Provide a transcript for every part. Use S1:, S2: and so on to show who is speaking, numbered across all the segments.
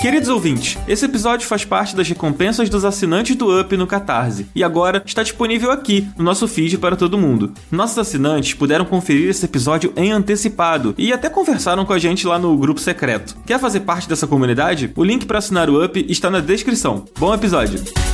S1: Queridos ouvintes, esse episódio faz parte das recompensas dos assinantes do Up no Catarse e agora está disponível aqui no nosso feed para todo mundo. Nossos assinantes puderam conferir esse episódio em antecipado e até conversaram com a gente lá no grupo secreto. Quer fazer parte dessa comunidade? O link para assinar o Up está na descrição. Bom episódio!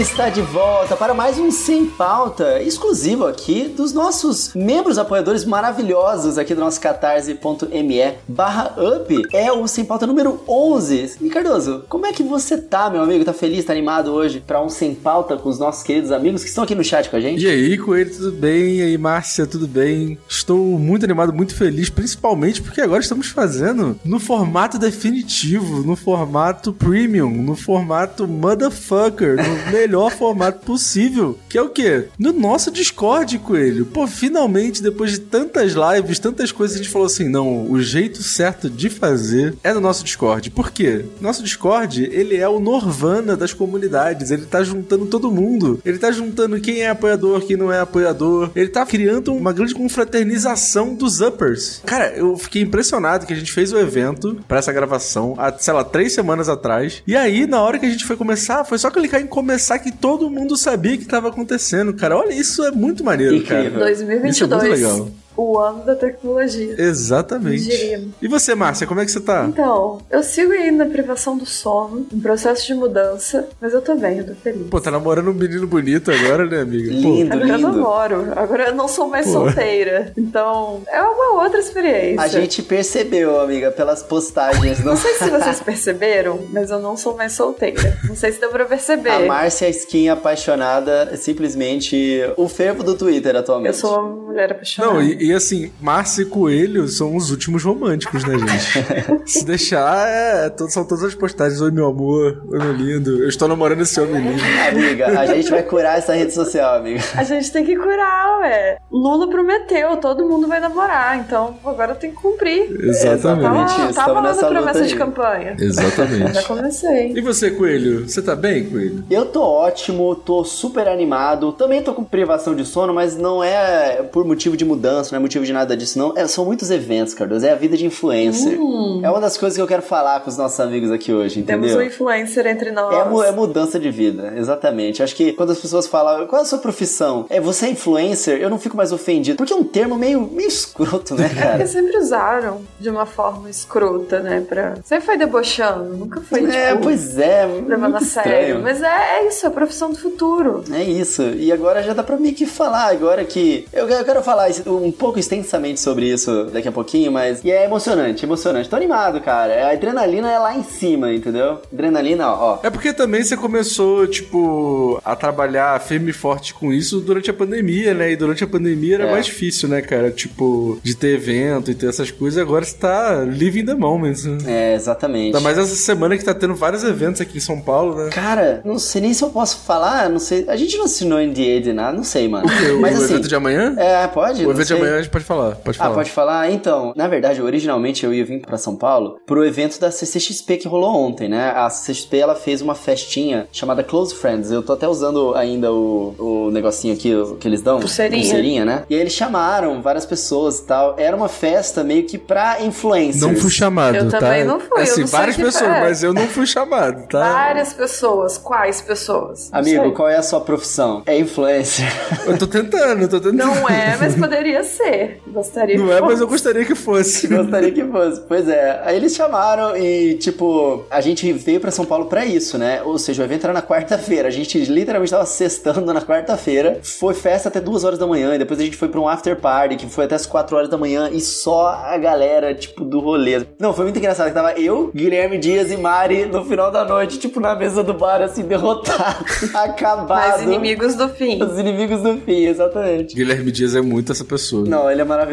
S2: Está de volta para mais um Sem Pauta, exclusivo aqui dos nossos membros apoiadores maravilhosos aqui do nosso catarse.me barra Up. É o Sem Pauta número 11. E Cardoso, como é que você tá, meu amigo? Tá feliz, tá animado hoje para um Sem Pauta com os nossos queridos amigos que estão aqui no chat com a gente?
S3: E aí, Coelho, tudo bem? E aí, Márcia, tudo bem? Estou muito animado, muito feliz, principalmente porque agora estamos fazendo no formato definitivo, no formato premium, no formato motherfucker, no melhor formato possível, que é o quê? No nosso Discord, Coelho. Pô, finalmente, depois de tantas lives, tantas coisas, a gente falou assim, não, o jeito certo de fazer é no nosso Discord. Por quê? Nosso Discord, ele é o Norvana das comunidades, ele tá juntando todo mundo. Ele tá juntando quem é apoiador, quem não é apoiador. Ele tá criando uma grande confraternização dos uppers. Cara, eu fiquei impressionado que a gente fez o evento para essa gravação há, sei lá, três semanas atrás. E aí, na hora que a gente foi começar, foi só clicar em começar que todo mundo sabia que tava acontecendo, cara. Olha, isso é muito maneiro,
S2: Incrível.
S3: cara.
S4: 2022.
S3: Isso é muito legal.
S4: O ano da tecnologia.
S3: Exatamente.
S4: Diria.
S3: E você, Márcia, como é que você tá?
S4: Então, eu sigo aí na privação do sono, em processo de mudança, mas eu tô bem, eu tô feliz.
S3: Pô, tá namorando um menino bonito agora, né, amiga? Pô,
S2: Lindo,
S4: Agora eu
S2: lindo.
S4: namoro, agora eu não sou mais
S3: Pô.
S4: solteira. Então, é uma outra experiência.
S2: A gente percebeu, amiga, pelas postagens.
S4: Não
S2: Não...
S4: sei se vocês perceberam, mas eu não sou mais solteira. Não sei se deu pra perceber.
S2: A Márcia Skin apaixonada é simplesmente o fervo do Twitter atualmente.
S4: Eu sou uma mulher apaixonada.
S3: Não, e, e assim, Márcia e Coelho são os últimos românticos, né, gente? Se deixar, é, to- são todas as postagens. Oi, meu amor. Oi, meu lindo. Eu estou namorando esse homem lindo.
S2: Amiga, a gente vai curar essa rede social, amiga.
S4: A gente tem que curar, ué. Lula prometeu, todo mundo vai namorar, então agora tem que cumprir.
S3: Exatamente.
S4: Tava,
S2: isso,
S4: na
S2: luta
S4: promessa
S2: aí.
S4: de campanha. Já
S3: Exatamente.
S4: comecei.
S3: E você, Coelho? Você tá bem, Coelho?
S2: Eu tô ótimo, tô super animado. Também tô com privação de sono, mas não é por motivo de mudança, não é motivo de nada disso, não. É, são muitos eventos, Cardoso. É a vida de influencer. É uma das coisas que eu quero falar com os nossos amigos aqui hoje,
S4: Temos
S2: entendeu?
S4: um influencer entre nós.
S2: É, é mudança de vida, exatamente. Acho que quando as pessoas falam, qual é a sua profissão? É, você é influencer? Eu não fico mais ofendido. Porque é um termo meio, meio escroto, né,
S4: É porque
S2: cara?
S4: sempre usaram de uma forma escrota, né? Pra... Sempre foi debochando, nunca foi,
S2: é,
S4: tipo,
S2: pois é.
S4: levando a sério. Mas é, é isso, é a profissão do futuro.
S2: É isso. E agora já dá pra mim que falar agora que. Eu, eu quero falar um pouco extensamente sobre isso daqui a pouquinho, mas. E é emocionante, emocionante. Tô animado, cara. A adrenalina é lá em cima, entendeu? Adrenalina, ó.
S3: É porque também você começou, tipo, a trabalhar firme e forte com isso durante a pandemia, né? E durante a pandemia era
S2: É.
S3: mais difícil, né, cara? Tipo, de ter evento e ter essas coisas. Agora você tá living the moment, né?
S2: É, exatamente.
S3: Ainda mais essa semana que tá tendo vários eventos aqui em São Paulo, né?
S2: Cara, não sei nem se eu posso falar, não sei. A gente não assinou NDA de nada, não sei, mano.
S3: O,
S2: Mas
S3: o
S2: assim.
S3: evento de amanhã?
S2: É, pode?
S3: o evento de
S2: sei.
S3: amanhã a gente pode falar. Pode falar.
S2: Ah, pode falar? Então, na verdade, originalmente eu ia vir pra São Paulo pro evento da CCXP que rolou ontem, né? A CCXP, ela fez uma festinha chamada Close Friends. Eu tô até usando ainda o, o negocinho aqui que eles dão.
S4: Pulseirinha.
S2: Pulseirinha, né? E aí eles chamaram várias pessoas e tal. Era uma festa meio que pra influencers.
S3: Não fui chamado,
S4: Eu
S3: tá?
S4: também não fui, eu
S3: Assim,
S4: não
S3: várias pessoas,
S4: é.
S3: mas eu não fui chamado, tá?
S4: Várias pessoas. Quais pessoas? Não
S2: Amigo,
S4: sei.
S2: qual é a sua profissão? É influencer.
S3: Eu tô tentando, eu tô tentando.
S4: Não é, mas poderia ser você. Gostaria
S3: Não
S4: que
S3: é, mas
S4: fosse.
S3: eu gostaria que fosse.
S2: Gostaria que fosse. Pois é. Aí eles chamaram e, tipo, a gente veio pra São Paulo pra isso, né? Ou seja, o evento era na quarta-feira. A gente literalmente tava sextando na quarta-feira. Foi festa até duas horas da manhã. E depois a gente foi pra um after party que foi até as quatro horas da manhã. E só a galera, tipo, do rolê. Não, foi muito engraçado. que Tava eu, Guilherme Dias e Mari no final da noite, tipo, na mesa do bar, assim, derrotado, acabado.
S4: Mais inimigos do fim.
S2: Os inimigos do fim, exatamente.
S3: Guilherme Dias é muito essa pessoa.
S2: Não, ele é maravilhoso.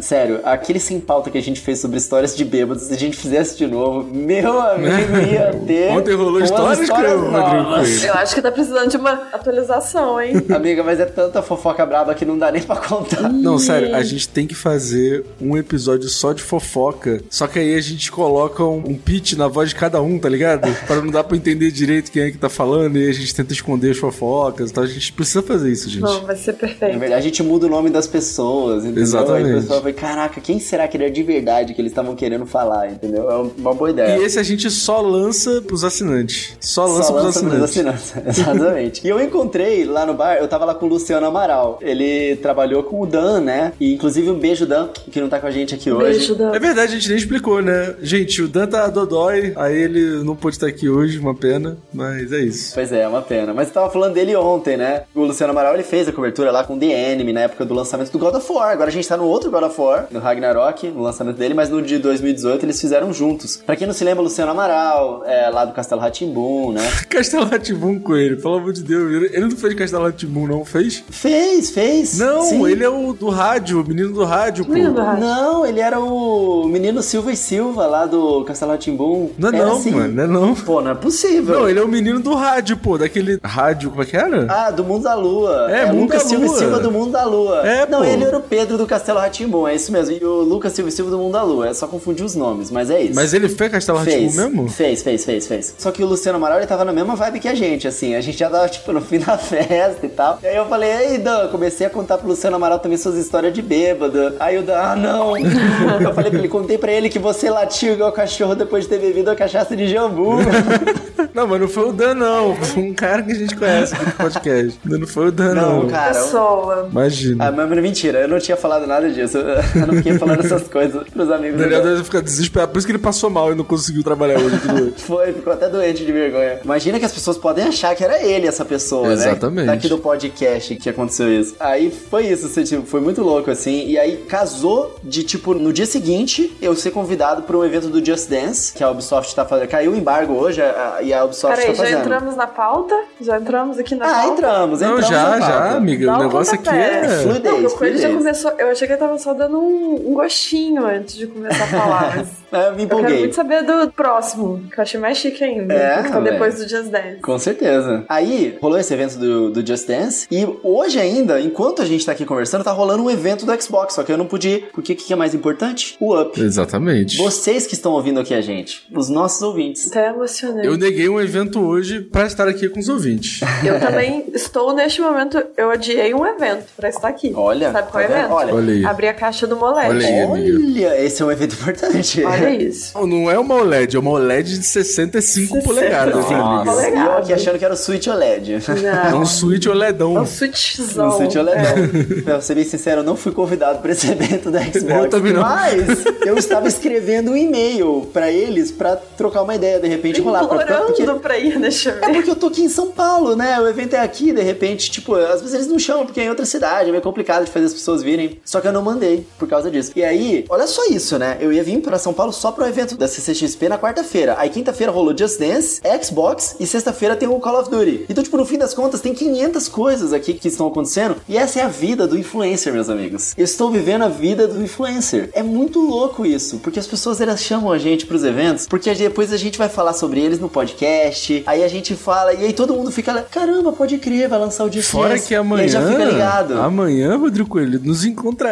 S2: Sério, aquele sem pauta que a gente fez sobre histórias de bêbados, se a gente fizesse de novo, meu amigo ia ter.
S3: Ontem rolou histórias,
S2: histórias
S3: que Rodrigo
S2: novas.
S4: Eu acho que tá precisando de uma atualização, hein?
S2: Amiga, mas é tanta fofoca braba que não dá nem pra contar.
S3: Não, sério, a gente tem que fazer um episódio só de fofoca. Só que aí a gente coloca um, um pitch na voz de cada um, tá ligado? Pra não dar pra entender direito quem é que tá falando e a gente tenta esconder as fofocas. Então a gente precisa fazer isso, gente.
S4: Não, vai ser
S2: Na
S4: perfeito.
S2: verdade, a gente muda o nome das pessoas, entendeu?
S3: Exatamente.
S2: Aí o pessoal vai, caraca, quem será que ele é de verdade que eles estavam querendo falar, entendeu? É uma boa ideia.
S3: E esse a gente só lança pros assinantes. Só lança
S2: Só
S3: pros
S2: lança pros
S3: assinantes.
S2: assinantes. Exatamente. e eu encontrei lá no bar, eu tava lá com o Luciano Amaral. Ele trabalhou com o Dan, né? E inclusive um beijo, Dan, que não tá com a gente aqui hoje.
S4: Beijo, Dan.
S3: É verdade, a gente nem explicou, né? Gente, o Dan tá dodói, aí ele não pôde estar aqui hoje, uma pena, mas é isso.
S2: Pois é, é uma pena. Mas eu tava falando dele ontem, né? O Luciano Amaral, ele fez a cobertura lá com The Enemy na época do lançamento do God of War. Agora a gente tá no outro God of War, no Ragnarok, no lançamento dele, mas no de 2018 eles fizeram juntos. Pra quem não se lembra, Luciano Amaral, é, lá do Castelo Ratimbum, né?
S3: Castelo Ratimbum com ele, pelo amor de Deus. Ele não fez Castelo Ratimbum, não fez?
S2: Fez, fez.
S3: Não,
S2: Sim.
S3: ele é o do rádio, o menino do rádio, pô.
S4: Menino do rádio.
S2: Não, ele era o menino Silva e Silva lá do Castelo Ratimbum.
S3: Não é
S2: Era
S3: não,
S2: assim.
S3: mano, não é não.
S2: Pô, não é possível.
S3: Não, ele é o menino do rádio, pô, daquele rádio, como é que era?
S2: Ah, do Mundo da Lua.
S3: É, Mundo
S2: Lucas
S3: da
S2: Silva
S3: Lua.
S2: e Silva do Mundo da Lua.
S3: É,
S2: Não,
S3: pô.
S2: ele era o Pedro do Castelo Ratimbum, é isso mesmo. E o Lucas Silva e Silva do Mundo da Lua. É só confundir os nomes, mas é isso.
S3: Mas ele fez Castelo Ratimbum
S2: Fez,
S3: mesmo?
S2: fez, fez, fez, fez. Só que o Luciano Amaral, ele tava na mesma vibe que a gente, assim. A gente já tava, tipo, no fim da festa e tal. E aí eu falei, ei, Dan, comecei a contar pro Luciano Amaral também suas histórias de bêbado. Aí o Dan, ah, não. eu falei pra ele, contei pra ele que você latiu igual cachorro depois de ter bebido a cachaça de jambu.
S3: Não, mas não foi o Dan, não. Foi um cara que a gente conhece aqui no podcast. Não foi o Dan, não.
S2: não, cara.
S4: Pessoa.
S3: Imagina.
S2: Ah, mas mentira, eu não tinha falado nada disso. Eu não fiquei falando essas coisas pros amigos.
S3: O Daniel deve ficar desesperado. Por isso que ele passou mal e não conseguiu trabalhar hoje.
S2: Foi, ficou até doente de vergonha. Imagina que as pessoas podem achar que era ele essa pessoa,
S3: Exatamente.
S2: né? Daqui do podcast que aconteceu isso. Aí foi isso, assim, tipo, foi muito louco, assim. E aí casou de, tipo, no dia seguinte, eu ser convidado para um evento do Just Dance, que a Ubisoft tá fazendo. Caiu o embargo hoje a- a- e a Ubisoft
S4: Peraí,
S2: tá
S4: já
S2: fazendo.
S4: entramos na pauta? Já entramos aqui na
S2: Ah,
S4: pauta?
S2: entramos,
S3: Não,
S2: entramos.
S3: já,
S2: na
S3: já,
S2: pauta.
S3: amiga.
S4: Dá
S3: o negócio aqui
S4: pontapé.
S3: é.
S2: Fluidez,
S4: Não, Coelho já
S2: fluidez.
S4: começou. Eu achei que ele tava só dando um, um gostinho antes de começar a falar. Mas
S2: Ah, Eu me
S4: eu quero
S2: empolguei.
S4: muito saber do próximo, que eu achei mais chique ainda.
S2: É,
S4: que tá depois do Just Dance.
S2: Com certeza. Aí, rolou esse evento do, do Just Dance. E hoje ainda, enquanto a gente tá aqui conversando, tá rolando um evento do Xbox. Só que eu não pude ir. Porque o que é mais importante? O Up.
S3: Exatamente.
S2: Vocês que estão ouvindo aqui a gente, os nossos ouvintes.
S4: Até emocionei.
S3: Eu neguei um evento hoje pra estar aqui com os ouvintes.
S4: Eu também estou neste momento. Eu adiei um evento pra estar aqui.
S2: Olha,
S4: Sabe qual
S2: tá
S4: evento?
S2: Olha.
S3: Olha aí.
S4: Abrir a caixa do Molete.
S3: Olha aí.
S2: Olha, esse é um evento importante.
S4: Olha isso.
S3: Não, Não é uma OLED, é uma OLED de 65 polegadas,
S2: Nossa, e eu aqui achando que era o Switch OLED.
S3: É
S4: Não.
S3: um Switch
S4: É
S3: OLEDão.
S4: um switchzão.
S2: Um Switch OLED. Pra ser bem sincero, eu não fui convidado pra esse evento da Xbox.
S3: Eu também não.
S2: Mas eu estava escrevendo um e-mail pra eles pra trocar uma ideia, de repente rolar. Pra, pra- porque...
S4: Pra ir, deixa eu
S2: É
S4: ver.
S2: porque eu tô aqui em São Paulo, né? O evento é aqui, de repente, tipo, às vezes eles não chamam porque é em outra cidade, é meio complicado de fazer as pessoas virem. Só que eu não mandei por causa disso. E aí, olha só isso, né? Eu ia vir pra São Paulo só pro evento da CCXP na quarta-feira. Aí quinta-feira rolou Just Dance, Xbox e sexta-feira tem o Call of Duty. Então, tipo, no fim das contas, tem 500 coisas aqui que estão acontecendo. E essa é a vida do influencer, meus amigos. Eu estou vivendo a vida do influencer. É muito louco isso, porque as pessoas elas chamam a gente pros eventos, porque depois a gente vai falar sobre eles no podcast. Aí a gente fala, e aí todo mundo fica caramba, pode crer, vai lançar o Just
S3: Fora
S2: Dance.
S3: que
S2: E
S3: amanhã.
S2: aí já fica ligado.
S3: Amanhã, Rodrigo Coelho, nos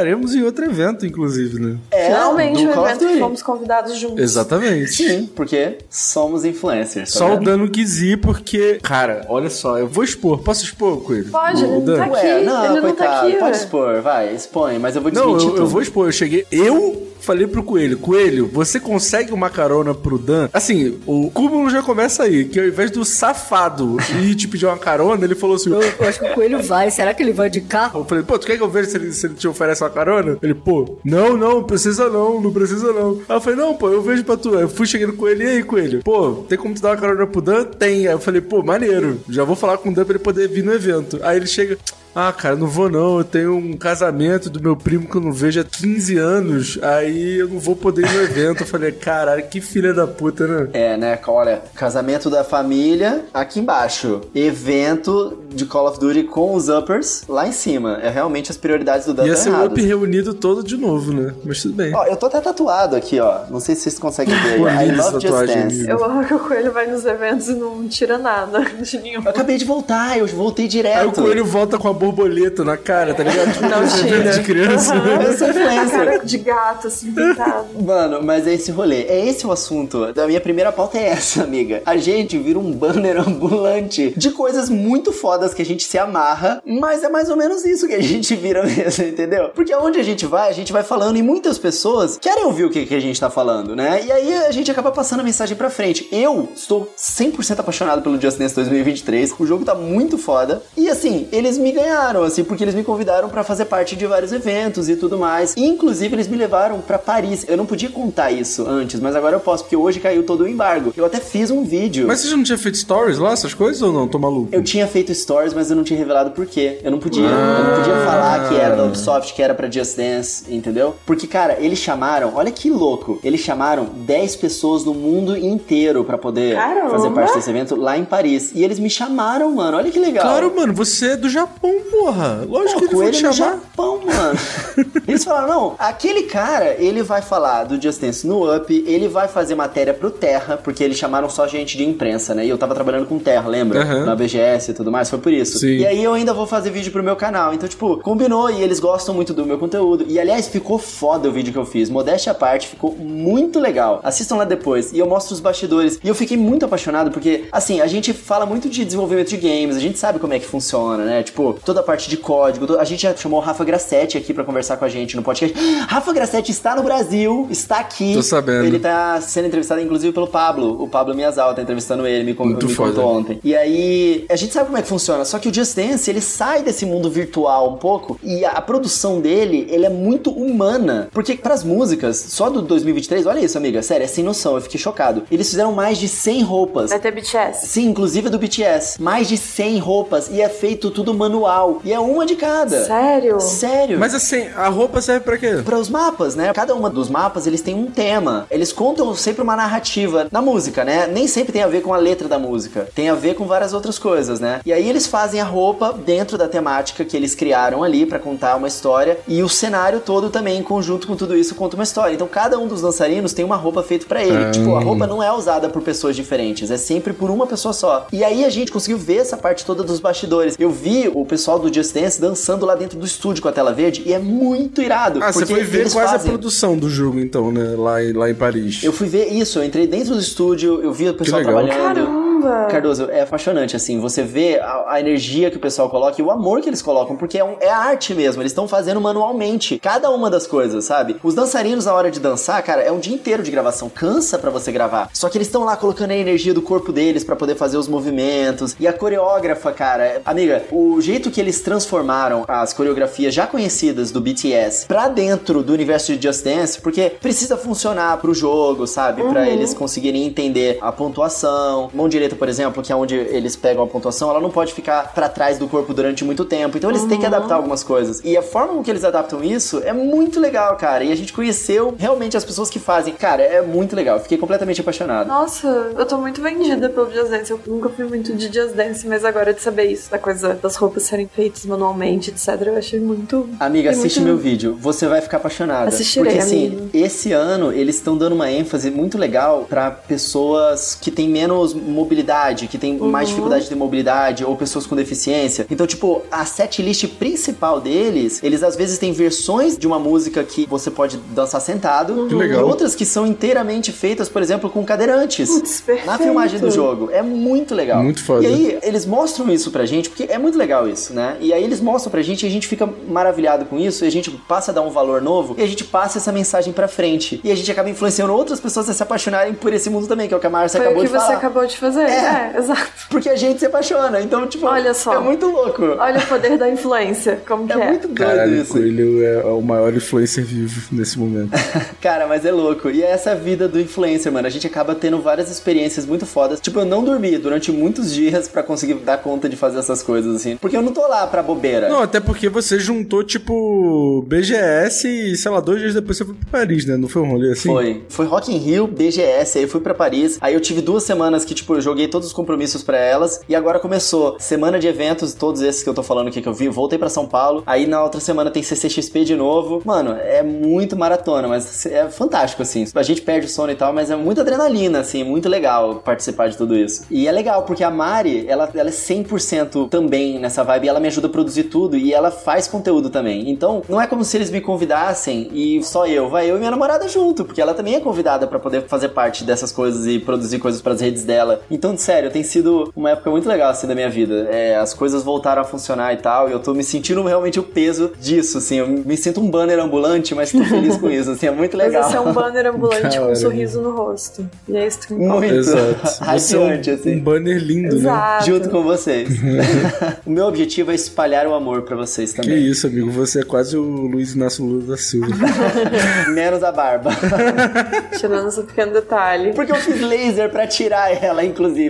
S3: encontraremos em outro evento, inclusive, né?
S2: É,
S4: Finalmente um
S2: Call
S4: evento que fomos convidados juntos.
S3: Exatamente.
S2: Sim, porque somos influencers. tá
S3: Só o
S2: vendo?
S3: Dan quis ir porque. Cara, olha só, eu vou expor. Posso expor, Coelho?
S4: Pode,
S3: O
S4: ele não
S3: Dan?
S4: tá aqui.
S2: Ué, não,
S4: ele não
S2: coitado,
S4: tá aqui,
S2: pode
S4: ué.
S2: expor, vai, expõe, mas eu vou
S3: Não,
S2: desmentir
S3: eu, eu
S2: tudo.
S3: vou expor. Eu cheguei. Eu falei pro Coelho: Coelho, você consegue uma carona pro Dan? Assim, o cúmulo já começa aí. Que ao invés do safado ir te pedir uma carona, ele falou assim:
S5: Eu, eu acho que o coelho vai. Será que ele vai de carro?
S3: Eu falei, pô, tu quer que eu veja se ele, se ele te oferece uma carona? Ele, pô, não, não, precisa não, não precisa não. Aí eu falei, não, pô, eu vejo pra tu. Aí eu fui chegando com ele, e aí, coelho? Pô, tem como tu dar uma carona pro Dan? Tem. Aí eu falei, pô, maneiro. Já vou falar com o Dan pra ele poder vir no evento. Aí ele chega, Ah, cara, não vou não. Eu tenho um casamento do meu primo que eu não vejo há 15 anos. Aí eu não vou poder ir no evento. Eu falei, caralho, que filha da puta, né?
S2: É, né? Olha, casamento da família, aqui embaixo. Evento de Call of Duty com os uppers, lá em cima. É realmente as prioridades do Dan
S3: Ia ser o up reunido todo de novo, né? Mas tudo bem.
S2: Ó, eu tô até tatuado aqui, ó. Não sei se vocês conseguem ver.
S3: Pô,
S2: I love Just Dance.
S4: Eu amo que o coelho vai nos eventos e não tira nada de nenhum.
S2: Eu acabei de voltar, eu voltei direto.
S3: Aí o coelho volta com a borboleta na cara, tá ligado? Tipo,
S4: Não tira.
S3: de criança.
S2: Eu sou
S4: A
S2: influencer.
S4: cara de gato, assim, pintado.
S2: Mano, mas é esse rolê. É esse o assunto. Da minha primeira pauta é essa, amiga. A gente vira um banner ambulante de coisas muito fodas que a gente se amarra, mas é mais ou menos isso que a gente vira mesmo, entendeu? Porque aonde a gente vai, a gente vai falando e muitas pessoas querem ouvir o que, que a gente tá falando, né? E aí a gente acaba passando a mensagem pra frente. Eu estou 100% apaixonado pelo Just Dance 2023. O jogo tá muito foda. E assim, eles me ganharam, assim, porque eles me convidaram pra fazer parte de vários eventos e tudo mais. E, inclusive, eles me levaram pra Paris. Eu não podia contar isso antes, mas agora eu posso, porque hoje caiu todo o embargo. Eu até fiz um vídeo.
S3: Mas você já não tinha feito stories lá, essas coisas ou não? Tô maluco?
S2: Eu tinha feito stories, mas eu não tinha revelado por quê. Eu não podia. Eu não podia falar que era da Ubisoft, que era pra Just Dance, entendeu? Porque, cara, eles chamaram, olha que louco, eles chamaram 10 pessoas do mundo inteiro pra poder
S4: Caramba!
S2: fazer parte desse evento lá em Paris. E eles me chamaram, mano. Olha que legal.
S3: Claro, mano, você é do Japão, porra. Lógico que
S2: Pô,
S3: vão
S2: ele no
S3: chamar.
S2: Japão, mano. Eles falaram, não, aquele cara, ele vai falar do Just Dance no Up, ele vai fazer matéria pro Terra, porque eles chamaram só gente de imprensa, né? E eu tava trabalhando com Terra, lembra?
S3: Aham.
S2: Na BGS e tudo mais, foi por isso.
S3: Sim.
S2: E aí eu ainda vou fazer vídeo pro meu canal. Então, tipo, combinou e eles gostam muito do meu conteúdo. E aliás, ficou foda o vídeo que eu fiz. Modéstia à parte, ficou muito legal. Assistam lá depois. E eu mostro os bastidores. E eu fiquei muito apaixonado porque, assim, a gente fala muito de desenvolvimento de games, a gente sabe como é que funciona, né? Tipo, toda a parte de código. A gente já chamou o Rafa Grassetti aqui pra conversar com a gente no podcast. Rafa Grassetti está no Brasil, está aqui.
S3: Tô sabendo.
S2: Ele tá sendo entrevistado, inclusive, pelo Pablo. O Pablo Miyazawa tá entrevistando ele, me,
S3: Muito
S2: me
S3: foda.
S2: contou ontem. E aí, a gente sabe como é que funciona, só que o Just Dance, ele sai desse mundo virtual um pouco e a, a produção dele, ele é muito humana. Porque pras músicas, só do 2023, olha isso, amiga, sério, é sem noção, eu fiquei chocado. Eles fizeram mais de 100 roupas.
S4: Vai ter BTS.
S2: Sim, inclusive do BTS. Mais de 100 roupas e é feito tudo manual. E é uma de cada.
S4: Sério?
S2: Sério.
S3: Mas assim, a roupa serve pra quê?
S2: Para os mapas, né? Cada uma dos mapas, eles têm um tema. Eles contam sempre uma narrativa na música, né? Nem sempre tem a ver com a letra da música. Tem a ver com várias outras coisas, né? E aí eles fazem a roupa dentro da temática que eles criaram ali para contar uma história e o cenário todo também em conjunto com tudo isso conta uma história. Então cada um dos dançarinos tem uma roupa feita para ele. Tipo, a roupa não é usada por pessoas diferentes, é sempre por uma pessoa só. E aí a gente conseguiu ver essa parte toda dos bastidores. Eu vi o pessoal do Just Dance dançando lá dentro do estúdio com a tela verde e é muito irado.
S3: Ah, você foi ver quase
S2: fazem-
S3: a produção do jogo, então, né? Lá, em- lá em Paris.
S2: eu fui ver isso, eu entrei dentro do estúdio, eu vi o pessoal
S3: legal.
S2: trabalhando.
S4: Caramba!
S2: Cardoso, é apaixonante, assim, você vê a, a energia que o pessoal coloca e o amor que eles colocam, porque é, um- é arte mesmo, eles estão fazendo manualmente cada uma das coisas, sabe? Os dançarinos, na hora de dançar, cara, é um dia inteiro de gravação, cansa pra você gravar. Só que eles estão lá colocando a energia do corpo deles pra poder fazer os movimentos. E a coreógrafa, cara, amiga, o jeito que eles transformaram as coreografias já conhecidas do BTS pra dentro do universo de Just Dance, porque precisa funcionar pro jogo, sabe? Pra eles conseguirem entender a pontuação. Mão direita, por exemplo, que é onde eles pegam a pontuação, ela não pode ficar pra trás do corpo durante muito tempo. Então eles têm que adaptar algumas coisas. E a forma com que eles adaptam isso é muito legal, cara. E a gente conheceu realmente as pessoas que fazem. Cara, é muito legal. Fiquei completamente apaixonado.
S4: Nossa, eu tô muito vendida pelo Just Dance. Eu nunca fui muito de Just Dance, mas agora de saber isso, da coisa das roupas serem feitas manualmente, etc., eu achei muito.
S2: Amiga,
S4: achei
S2: assiste
S4: muito-
S2: meu vídeo. Você vai ficar apaixonada.
S4: Assistirei,
S2: Porque assim,
S4: amigo.
S2: esse ano eles estão dando uma ênfase muito legal pra pessoas que têm menos mobilidade, que têm
S4: Uhum.
S2: mais dificuldade de mobilidade ou pessoas com deficiência. Então, tipo, a setlist principal deles, eles às vezes têm versões de uma música que você pode dançar sentado
S3: Que legal.
S2: e outras que são inteiramente feitas, por exemplo, com cadeirantes.
S4: Putz.
S2: Na filmagem do jogo. É muito legal.
S3: Muito foda.
S2: E aí, eles mostram isso pra gente, porque é muito legal isso, né? E aí eles mostram pra gente e a gente fica maravilhado com isso, e a gente passa a dar um valor novo, e a gente passa essa mensagem pra frente. E a gente acaba influenciando outras pessoas a se apaixonarem por esse mundo também, que é o que a Márcia
S4: Foi o
S2: acabou
S4: que
S2: de
S4: você
S2: falar.
S4: acabou de fazer. É, exato.
S2: Porque a gente se apaixona. Então, tipo,
S4: Olha só.
S2: é muito louco.
S4: Olha o poder da influência, como que
S2: É
S4: é.
S2: muito doido
S3: Caralho, o
S2: isso.
S3: Coelho é o maior influencer vivo nesse momento.
S2: Cara, mas é louco. E é essa vida do influencer, mano. A gente acaba tendo várias experiências muito fodas. Tipo, eu não dormi durante muitos dias pra conseguir dar conta de fazer essas coisas, assim. Porque eu não tô lá pra bobeira.
S3: Não, até porque você juntou, tipo, BGS e, sei lá, dois dias depois você foi pra Paris, né? Não foi um rolê assim?
S2: Foi. Foi Rock in Rio, BGS, aí eu fui pra Paris. Aí eu tive duas semanas que, tipo, eu joguei todos os compromissos pra elas. E agora começou semana de eventos, todos esses que eu tô falando aqui que eu vi. Voltei pra São Paulo. Aí na outra semana tem CCXP de novo. Mano, é muito maratona, mas é fantástico, assim. A gente perde o sono e tal, mas é muita adrenalina, assim. Muito legal participar de tudo isso. E é legal, porque a Mari, ela, ela é 100% também nessa vibe. Ela me ajuda a produzir tudo. E ela faz conteúdo também. Então, não é como se eles me convidassem e só eu. Vai eu e minha namorada junto, porque ela também é convidada pra poder fazer parte dessas coisas e produzir coisas pras redes dela. Então, sério, tem sido uma época muito legal, assim, da minha vida. É, as coisas voltaram a funcionar e tal, e eu tô me sentindo realmente o peso disso, assim. Eu me sinto um banner ambulante, mas tô feliz com isso, assim, é muito
S4: Mas
S2: legal.
S4: você é um banner ambulante com um sorriso no rosto. E é isso que.
S2: Muito
S3: Exato. Você é um,
S2: radiante, assim.
S3: um banner lindo, né?
S4: Exato.
S2: Junto com vocês. o meu objetivo é espalhar o amor pra vocês
S3: Que
S2: também.
S3: isso, amigo. Você é quase o Luiz Inácio Lula da Silva.
S2: Menos a barba.
S4: Tirando esse pequeno detalhe.
S2: Porque eu fiz laser pra tirar ela, inclusive.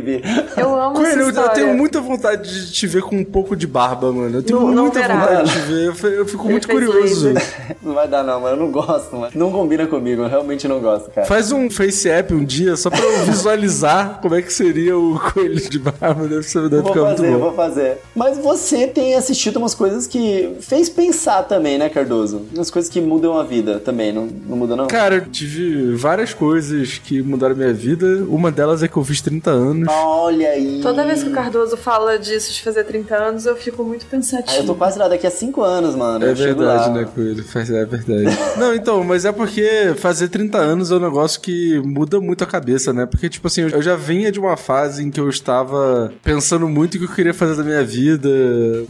S4: Eu amo
S3: Coelho,
S4: essa
S3: eu, tenho muita vontade de te ver com um pouco de barba, mano. Eu tenho
S4: Não- não
S3: muita
S4: verá.
S3: vontade de te ver. Eu, fico muito curioso.
S2: Não vai dar não, mano. Eu não gosto, mano. Não combina comigo. Eu realmente não gosto, cara.
S3: Faz um face app um dia só pra eu visualizar como é que seria o coelho de barba. Deve, ser, deve
S2: Vou
S3: ficar
S2: fazer,
S3: muito bom.
S2: vou fazer. Mas você tem assistido umas coisas que fez pensar também, né, Cardoso? Umas coisas que mudam a vida também, não, não muda não?
S3: Cara, eu tive várias coisas que mudaram minha vida. Uma delas é que eu fiz 30 anos.
S2: Olha aí.
S4: Toda vez que o Cardoso fala disso de fazer 30 anos, eu fico muito
S2: Ah, eu tô quase lá daqui a 5 anos, mano.
S3: É
S2: Eu
S3: verdade, né, Coelho? Faz- É verdade. Não, então, mas é porque fazer 30 anos é um negócio que muda muito a cabeça, né? Porque, tipo assim, eu já vinha de uma fase em que eu estava pensando muito o que eu queria fazer da minha vida.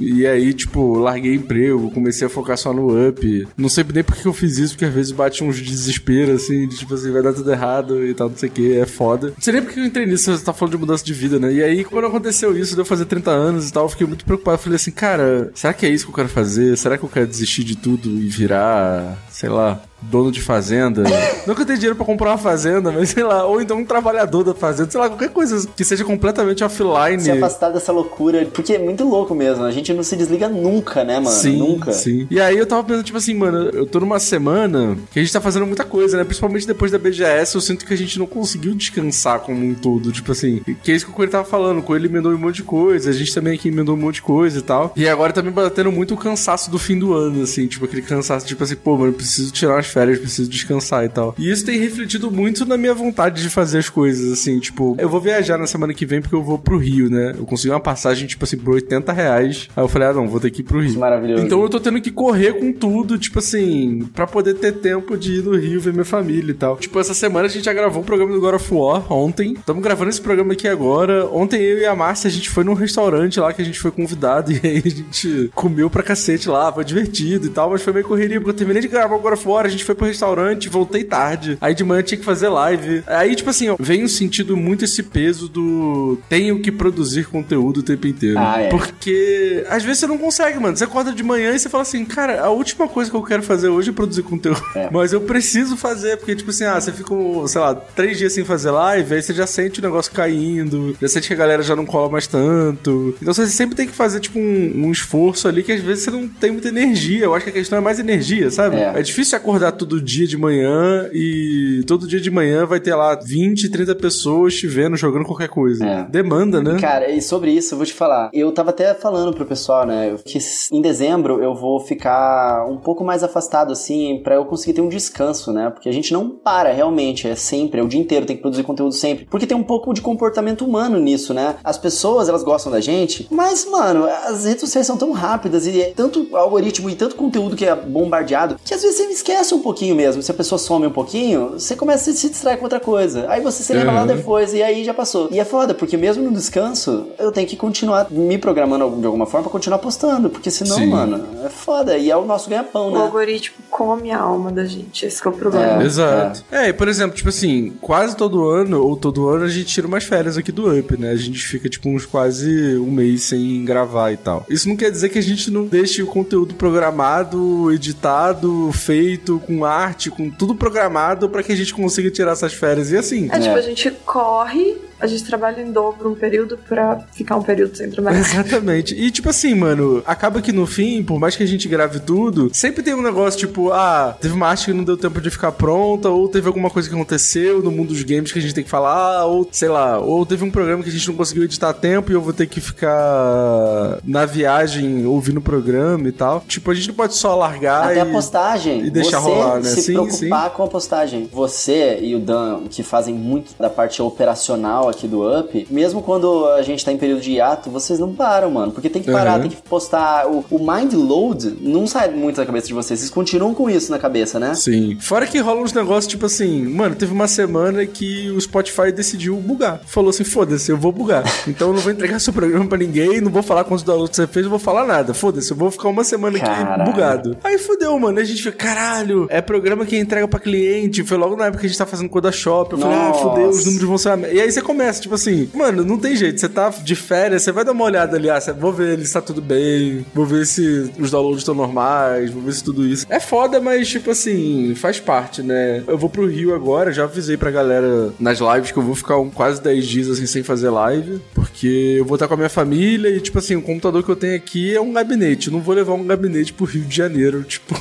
S3: E aí, tipo, larguei emprego, comecei a focar só no up. Não sei nem por que eu fiz isso, porque às vezes bate uns desespero, assim, de tipo assim, vai dar tudo errado e tal, não sei o que, é foda. Não sei nem por que eu entrei nisso, você tá falando de mudança de vida, né? E aí, quando aconteceu isso, de eu fazer 30 anos e tal, eu fiquei muito preocupado. Falei assim, cara, será que é isso que eu quero fazer? Será que eu quero desistir de tudo e virar, sei lá, dono de fazenda? Não que eu tenha dinheiro pra comprar uma fazenda, mas sei lá, ou então um trabalhador da fazenda, sei lá, qualquer coisa que seja completamente offline.
S2: Se afastar dessa loucura, porque é muito louco mesmo. A gente não se desliga nunca, né, mano?
S3: Sim,
S2: nunca.
S3: sim. E aí eu tava pensando, tipo assim, mano, eu tô numa semana que a gente tá fazendo muita coisa, né? Principalmente depois da BGS, eu sinto que a gente não conseguiu descansar como um todo. Tipo assim, que é isso que o Coelho tava falando. O Coelho emendou um monte de coisa, a gente também aqui emendou um monte de coisa e tal. E agora tá me batendo muito o cansaço do fim do ano, assim, tipo aquele cansaço, tipo assim, pô, mano, eu preciso tirar umas férias, preciso descansar e tal. E isso tem refletido muito na minha vontade de fazer as coisas, assim, tipo, eu vou viajar na semana que vem porque eu vou pro Rio, né? Eu consegui uma passagem, tipo assim, por 80 reais. Aí eu falei, ah, não, vou ter que ir pro Rio.
S2: Maravilhoso.
S3: Então eu tô tendo que correr com tudo, tipo assim, pra poder ter tempo de ir no Rio ver minha família e tal. Tipo, essa semana a gente já gravou o programa do God of War ontem. Estamos gravando esse programa aqui agora. Ontem eu e a Márcia, a gente foi num restaurante lá que a gente foi convidado e aí a gente comeu pra cacete lá, foi divertido e tal, mas foi meio correria, porque eu terminei de gravar o God of War, a gente foi pro restaurante, voltei tarde. Aí de manhã tinha que fazer live. Aí, tipo assim, ó, venho sentindo muito esse peso do tenho que produzir conteúdo o tempo inteiro.
S2: Ah, é.
S3: Porque às vezes você não consegue, mano. Você acorda de manhã e você fala assim, cara, a última coisa que eu quero fazer hoje é produzir conteúdo.
S2: É.
S3: Mas eu preciso fazer, porque, tipo assim, ah, você fica, sei lá, três dias sem fazer live, aí você já sente o negócio caindo, já sente que a galera já não cola mais tanto. Então você sempre tem que fazer, tipo, um, um esforço ali que às vezes você não tem muita energia. Eu acho que a questão é mais energia, sabe?
S2: É.
S3: É difícil acordar todo dia de manhã e todo dia de manhã vai ter lá 20, 30 pessoas te vendo jogando qualquer coisa.
S2: É.
S3: Demanda, né?
S2: Cara, e sobre isso, eu vou te falar. Eu tava até falando pro pessoal, né, que em dezembro eu vou ficar um pouco mais afastado, assim, pra eu conseguir ter um descanso, né? Porque a gente não para realmente, é sempre, é o dia inteiro, tem que produzir conteúdo sempre. Porque tem um pouco de comportamento humano nisso, né? As pessoas, elas gostam da gente, mas, mano, as redes sociais são tão rápidas e é tanto algoritmo e tanto conteúdo que é bombardeado que às vezes você esquece um pouquinho mesmo. Se a pessoa some um pouquinho, você começa a se distrair com outra coisa. Aí você se lembra lá
S3: Uhum.
S2: depois e aí já passou. E é foda, porque mesmo no descanso, eu tenho que continuar me programando de alguma forma pra continuar postando. Porque senão,
S3: Sim.
S2: mano, é foda. E é o nosso ganha-pão,
S4: O
S2: né?
S4: algoritmo come a alma da gente. Esse que é o problema.
S2: É.
S3: Exato. É. e por exemplo, tipo assim, quase todo ano, ou todo ano, a gente tira umas férias aqui do Up, né? A gente fica, tipo, uns quase um mês sem gravar e tal. Isso não quer dizer que a gente não deixe o conteúdo programado, editado, feito, com arte, com tudo programado pra que a gente consiga tirar essas férias. E assim.
S4: É, tipo,
S2: É.
S4: a gente corre, a gente trabalha em dobro um período pra ficar um período sem trabalhar.
S3: Exatamente. E tipo assim, mano, acaba que no fim, por mais que a gente grave tudo, sempre tem um negócio tipo, ah, teve uma arte que não deu tempo de ficar pronta, ou teve alguma coisa que aconteceu no mundo dos games que a gente tem que falar, ou sei lá, ou teve um programa que a gente não conseguiu editar a tempo e eu vou ter que ficar na viagem ouvindo o programa e tal. Tipo, a gente não pode só largar
S2: Até
S3: e...
S2: a postagem.
S3: e deixar
S2: você
S3: rolar, né?
S2: se
S3: Sim,
S2: preocupar com a postagem. Você e o Dan, que fazem muito da parte operacional aqui do Up, mesmo quando a gente tá em período de hiato, vocês não param, mano. Porque tem que parar,
S3: Uhum.
S2: tem que postar. O, o mind load não sai muito da cabeça de vocês. Vocês continuam com isso na cabeça, né?
S3: Sim. Fora que rola uns negócios, tipo assim, mano, teve uma semana que o Spotify decidiu bugar. Falou assim, foda-se, eu vou bugar. Então eu não vou entregar seu programa pra ninguém, não vou falar quantos downloads você fez, não vou falar nada. Foda-se, eu vou ficar uma semana aqui
S2: Caralho.
S3: bugado. Aí fudeu, mano. A gente fica, caralho, é programa que entrega pra cliente. Foi logo na época que a gente tá fazendo Coda Shop. Eu falei, ah,
S2: Nossa.
S3: fudeu, os números vão ser... E aí você começa, tipo assim, mano, não tem jeito. Você tá de férias, você vai dar uma olhada ali, ah, vou ver se tá tudo bem, vou ver se os downloads estão normais, vou ver se tudo isso. É foda, mas, tipo assim, faz parte, né? Eu vou pro Rio agora, já avisei pra galera nas lives que eu vou ficar um, quase 10 dias, assim, sem fazer live, porque eu vou estar com a minha família e, tipo assim, o computador que eu tenho aqui é um gabinete. Eu não vou levar um gabinete pro Rio de Janeiro, tipo,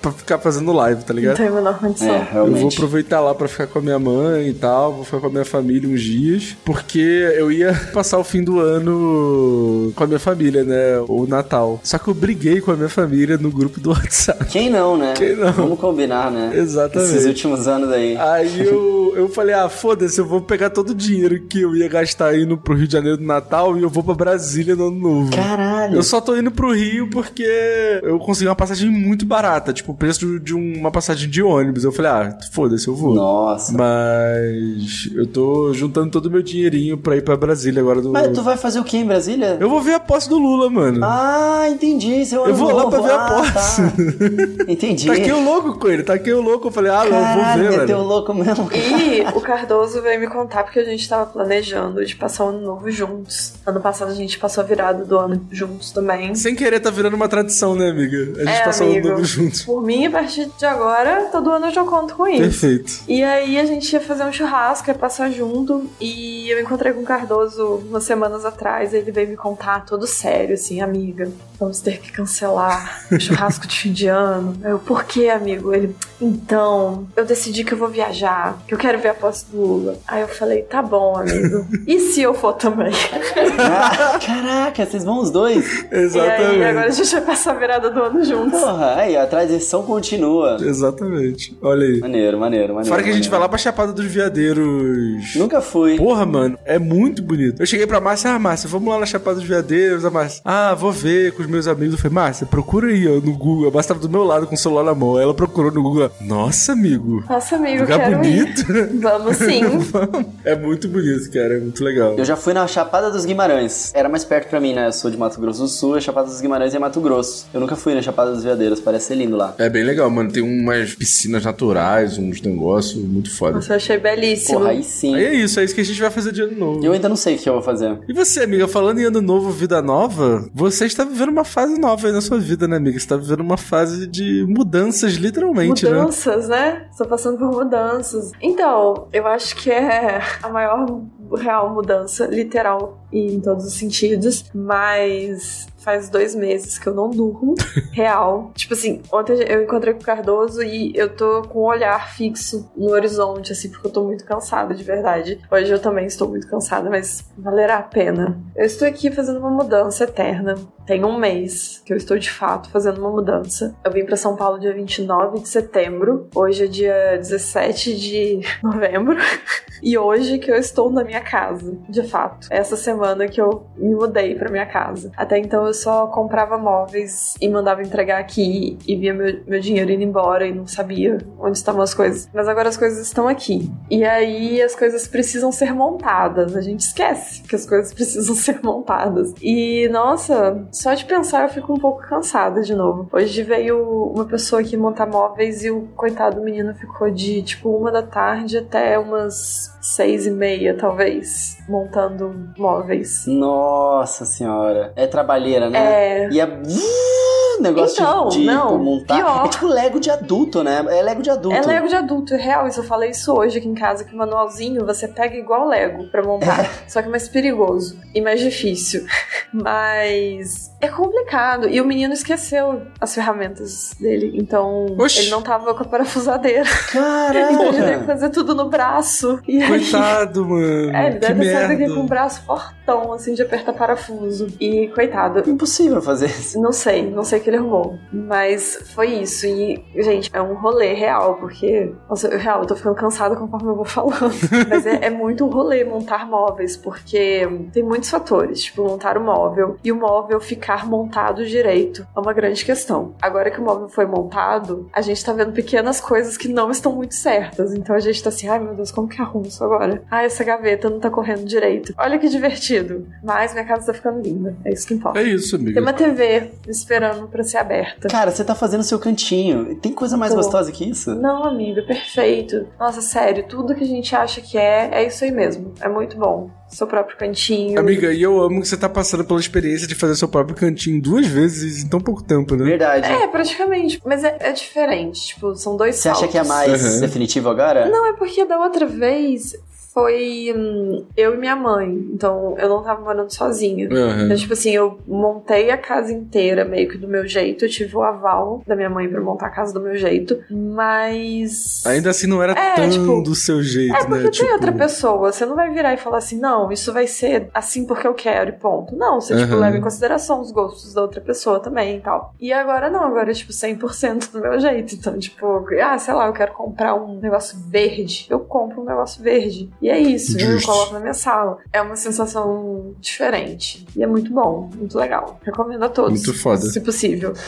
S3: pra ficar fazendo live, tá
S4: Não
S3: ligado?
S4: tem a menor condição.
S2: É,
S3: Eu vou aproveitar lá pra ficar com a minha mãe e tal, vou ficar com a minha família uns dias, porque eu ia passar o fim do ano com a minha família, né? O Natal. Só que eu briguei com a minha família no grupo do WhatsApp.
S2: Quem não, né?
S3: Quem não?
S2: Vamos combinar, né?
S3: Exatamente.
S2: Esses últimos anos aí.
S3: Aí eu, eu falei, ah, foda-se, eu vou pegar todo o dinheiro que eu ia gastar indo pro Rio de Janeiro no Natal e eu vou pra Brasília no ano novo.
S2: Caralho.
S3: Eu só tô indo pro Rio porque eu consegui uma passagem muito barata, tipo, o preço de uma passagem de ônibus. Eu falei, ah, foda-se, eu vou.
S2: Nossa.
S3: Mas eu tô juntando todo o meu dinheirinho pra ir pra Brasília agora. Do...
S2: Mas tu vai fazer o que em Brasília?
S3: Eu vou ver a posse do Lula, mano.
S2: Ah, entendi. Seu
S3: Eu vou lá pra ver a
S2: Ah,
S3: posse.
S2: tá. Entendi.
S3: Tá aqui o louco com ele, tá aqui o louco. Eu falei, ah, não, eu vou
S2: Caralho,
S3: ver,
S2: meteu o louco mesmo.
S4: E o Cardoso veio me contar porque a gente tava planejando de passar o ano novo juntos. Ano passado a gente passou a virada do ano juntos também.
S3: Sem querer tá virando uma tradição, né, amiga? A gente
S4: É,
S3: passou o ano novo juntos.
S4: Por mim, a partir de agora, todo ano eu já conto com isso.
S3: Perfeito.
S4: E aí a gente ia fazer um churrasco, ia passar junto. E eu encontrei com o Cardoso umas semanas atrás. Ele veio me contar todo sério, assim, amiga. Vamos ter que cancelar o churrasco de fim de ano. Eu, por quê, amigo? Ele, então, eu decidi que eu vou viajar, que eu quero ver a posse do Lula. Aí eu falei, tá bom, amigo. E se eu for também?
S2: Ah, Caraca, vocês vão os dois?
S4: E aí
S3: Exatamente.
S4: agora a gente vai passar a virada do ano juntos.
S2: Porra, aí a tradição continua.
S3: Exatamente. Olha aí.
S2: Maneiro, maneiro, maneiro.
S3: Fora que a gente vai
S2: maneiro.
S3: lá pra Chapada dos Veadeiros.
S2: Nunca fui.
S3: Porra, mano, é muito bonito. Eu cheguei pra Márcia, ah, Márcia, vamos lá na Chapada dos Veadeiros, a Márcia. Ah, vou ver com os meus amigos. Eu falei, Márcia, procura aí, ó, no Google. A Márcia tava do meu lado com o celular na mão. Ela procurou no Google. Nossa, amigo.
S4: Nossa, amigo,
S3: Lugar
S4: quero
S3: bonito.
S4: ir. Vamos sim.
S3: é muito bonito, cara. É muito legal.
S2: Eu já fui na Chapada dos Guimarães. Era mais perto pra mim, né? Eu sou de Mato Grosso do Sul, a Chapada dos Guimarães é Mato Grosso. Eu nunca fui na Chapada dos Veadeiros, parece ser lindo lá.
S3: É bem legal, mano. Tem umas piscinas naturais, uns negócios muito foda.
S4: Nossa, eu achei belíssimo.
S2: Porra, aí sim.
S3: Aí é isso, é isso que a gente vai fazer de ano novo.
S2: Eu ainda não sei o que eu vou fazer.
S3: E você, amiga, falando em ano novo, vida nova, você está vivendo uma fase nova aí na sua vida, né, amiga? Você está vivendo uma fase de mudanças, literalmente, né?
S4: Mudanças, né? Estou passando por mudanças. Então, eu acho que é a maior real mudança, literal e em todos os sentidos, mas faz dois meses que eu não durmo, real. Tipo assim, ontem eu encontrei com o Cardoso e eu tô com o olhar fixo no horizonte, assim, porque eu tô muito cansada, de verdade. Hoje eu também estou muito cansada, mas valerá a pena. Eu estou aqui fazendo uma mudança eterna. Tem um mês que eu estou de fato fazendo uma mudança. Eu vim pra São Paulo dia 29 de setembro. Hoje é dia 17 de novembro. E hoje que eu estou na minha casa, de fato. Essa semana que eu me mudei pra minha casa. Até então eu só comprava móveis e mandava entregar aqui e via meu, meu dinheiro indo embora e não sabia onde estavam as coisas. Mas agora as coisas estão aqui. E aí as coisas precisam ser montadas. A gente esquece que as coisas precisam ser montadas. E nossa, Só de pensar eu fico um pouco cansada de novo. Hoje veio uma pessoa aqui montar móveis e o coitado do menino ficou de tipo uma da tarde até umas seis e meia, talvez, montando móveis.
S2: Nossa senhora. É trabalheira, né?
S4: É.
S2: E é. Uh, negócio
S4: Então,
S2: de, de
S4: não,
S2: montar.
S4: pior.
S2: É tipo Lego de adulto, né? É Lego de adulto.
S4: É Lego de adulto, é real. Isso eu falei isso hoje aqui em casa, que o manualzinho você pega igual Lego pra montar. Só que é mais perigoso e mais difícil. Mas é complicado. E o menino esqueceu as ferramentas dele. Então
S3: Oxi.
S4: ele não tava com a parafusadeira.
S2: Caraca!
S4: Então ele teve que fazer tudo no braço. E aí-
S3: Coitado, mano.
S4: É, ele
S3: que
S4: deve ter saído
S3: merda.
S4: aqui com o braço fortão, assim, de apertar parafuso. E, coitado,
S2: Impossível fazer isso.
S4: não sei, não sei o que ele arrumou. Mas foi isso. E, gente, é um rolê real, porque. Nossa, eu- real, eu tô ficando cansada conforme eu vou falando. Mas é, é muito um rolê montar móveis, porque tem muitos fatores. Tipo, montar o móvel e o móvel ficar montado direito é uma grande questão. Agora que o móvel foi montado, a gente tá vendo pequenas coisas que não estão muito certas. Então a gente tá assim, ai meu Deus, como que arrumo isso agora? Ah, essa gaveta não tá correndo direito. Olha que divertido. Mas minha casa tá ficando linda. É isso que importa.
S3: É isso, amigo.
S4: Tem uma TV esperando pra ser aberta.
S2: Cara, você tá fazendo seu cantinho. Tem coisa mais
S4: Tô.
S2: gostosa que isso?
S4: Não, amiga, perfeito. Nossa, sério, tudo que a gente acha que é, é isso aí mesmo. É muito bom. Seu próprio cantinho.
S3: Amiga, e eu amo que você tá passando pela experiência de fazer seu próprio cantinho duas vezes em tão pouco tempo, né?
S2: Verdade.
S4: É, praticamente. Mas é, é diferente. Tipo, são dois
S2: Você acha que é mais
S3: Uhum.
S2: definitivo agora?
S4: Não, é porque da outra vez foi hum, eu e minha mãe. Então eu não tava morando sozinha.
S3: Aham.
S4: Então, tipo assim, eu montei a casa inteira meio que do meu jeito. Eu tive o aval da minha mãe pra montar a casa do meu jeito. Mas.
S3: Ainda assim não era
S4: É,
S3: tão
S4: tipo,
S3: do seu jeito,
S4: É,
S3: né?
S4: porque tem
S3: Tipo,
S4: outra pessoa. Você não vai virar e falar assim, não, isso vai ser assim porque eu quero e ponto. Não, você, tipo,
S3: Aham.
S4: leva em consideração os gostos da outra pessoa também e tal. E agora não, agora é, tipo, 100% do meu jeito. Então, tipo, ah, sei lá, eu quero comprar um negócio verde. Eu compro um negócio verde. E é isso, eu
S3: Justo.
S4: coloco na minha sala. É uma sensação diferente. E é muito bom, muito legal. Recomendo a todos.
S3: Muito foda.
S4: Se possível.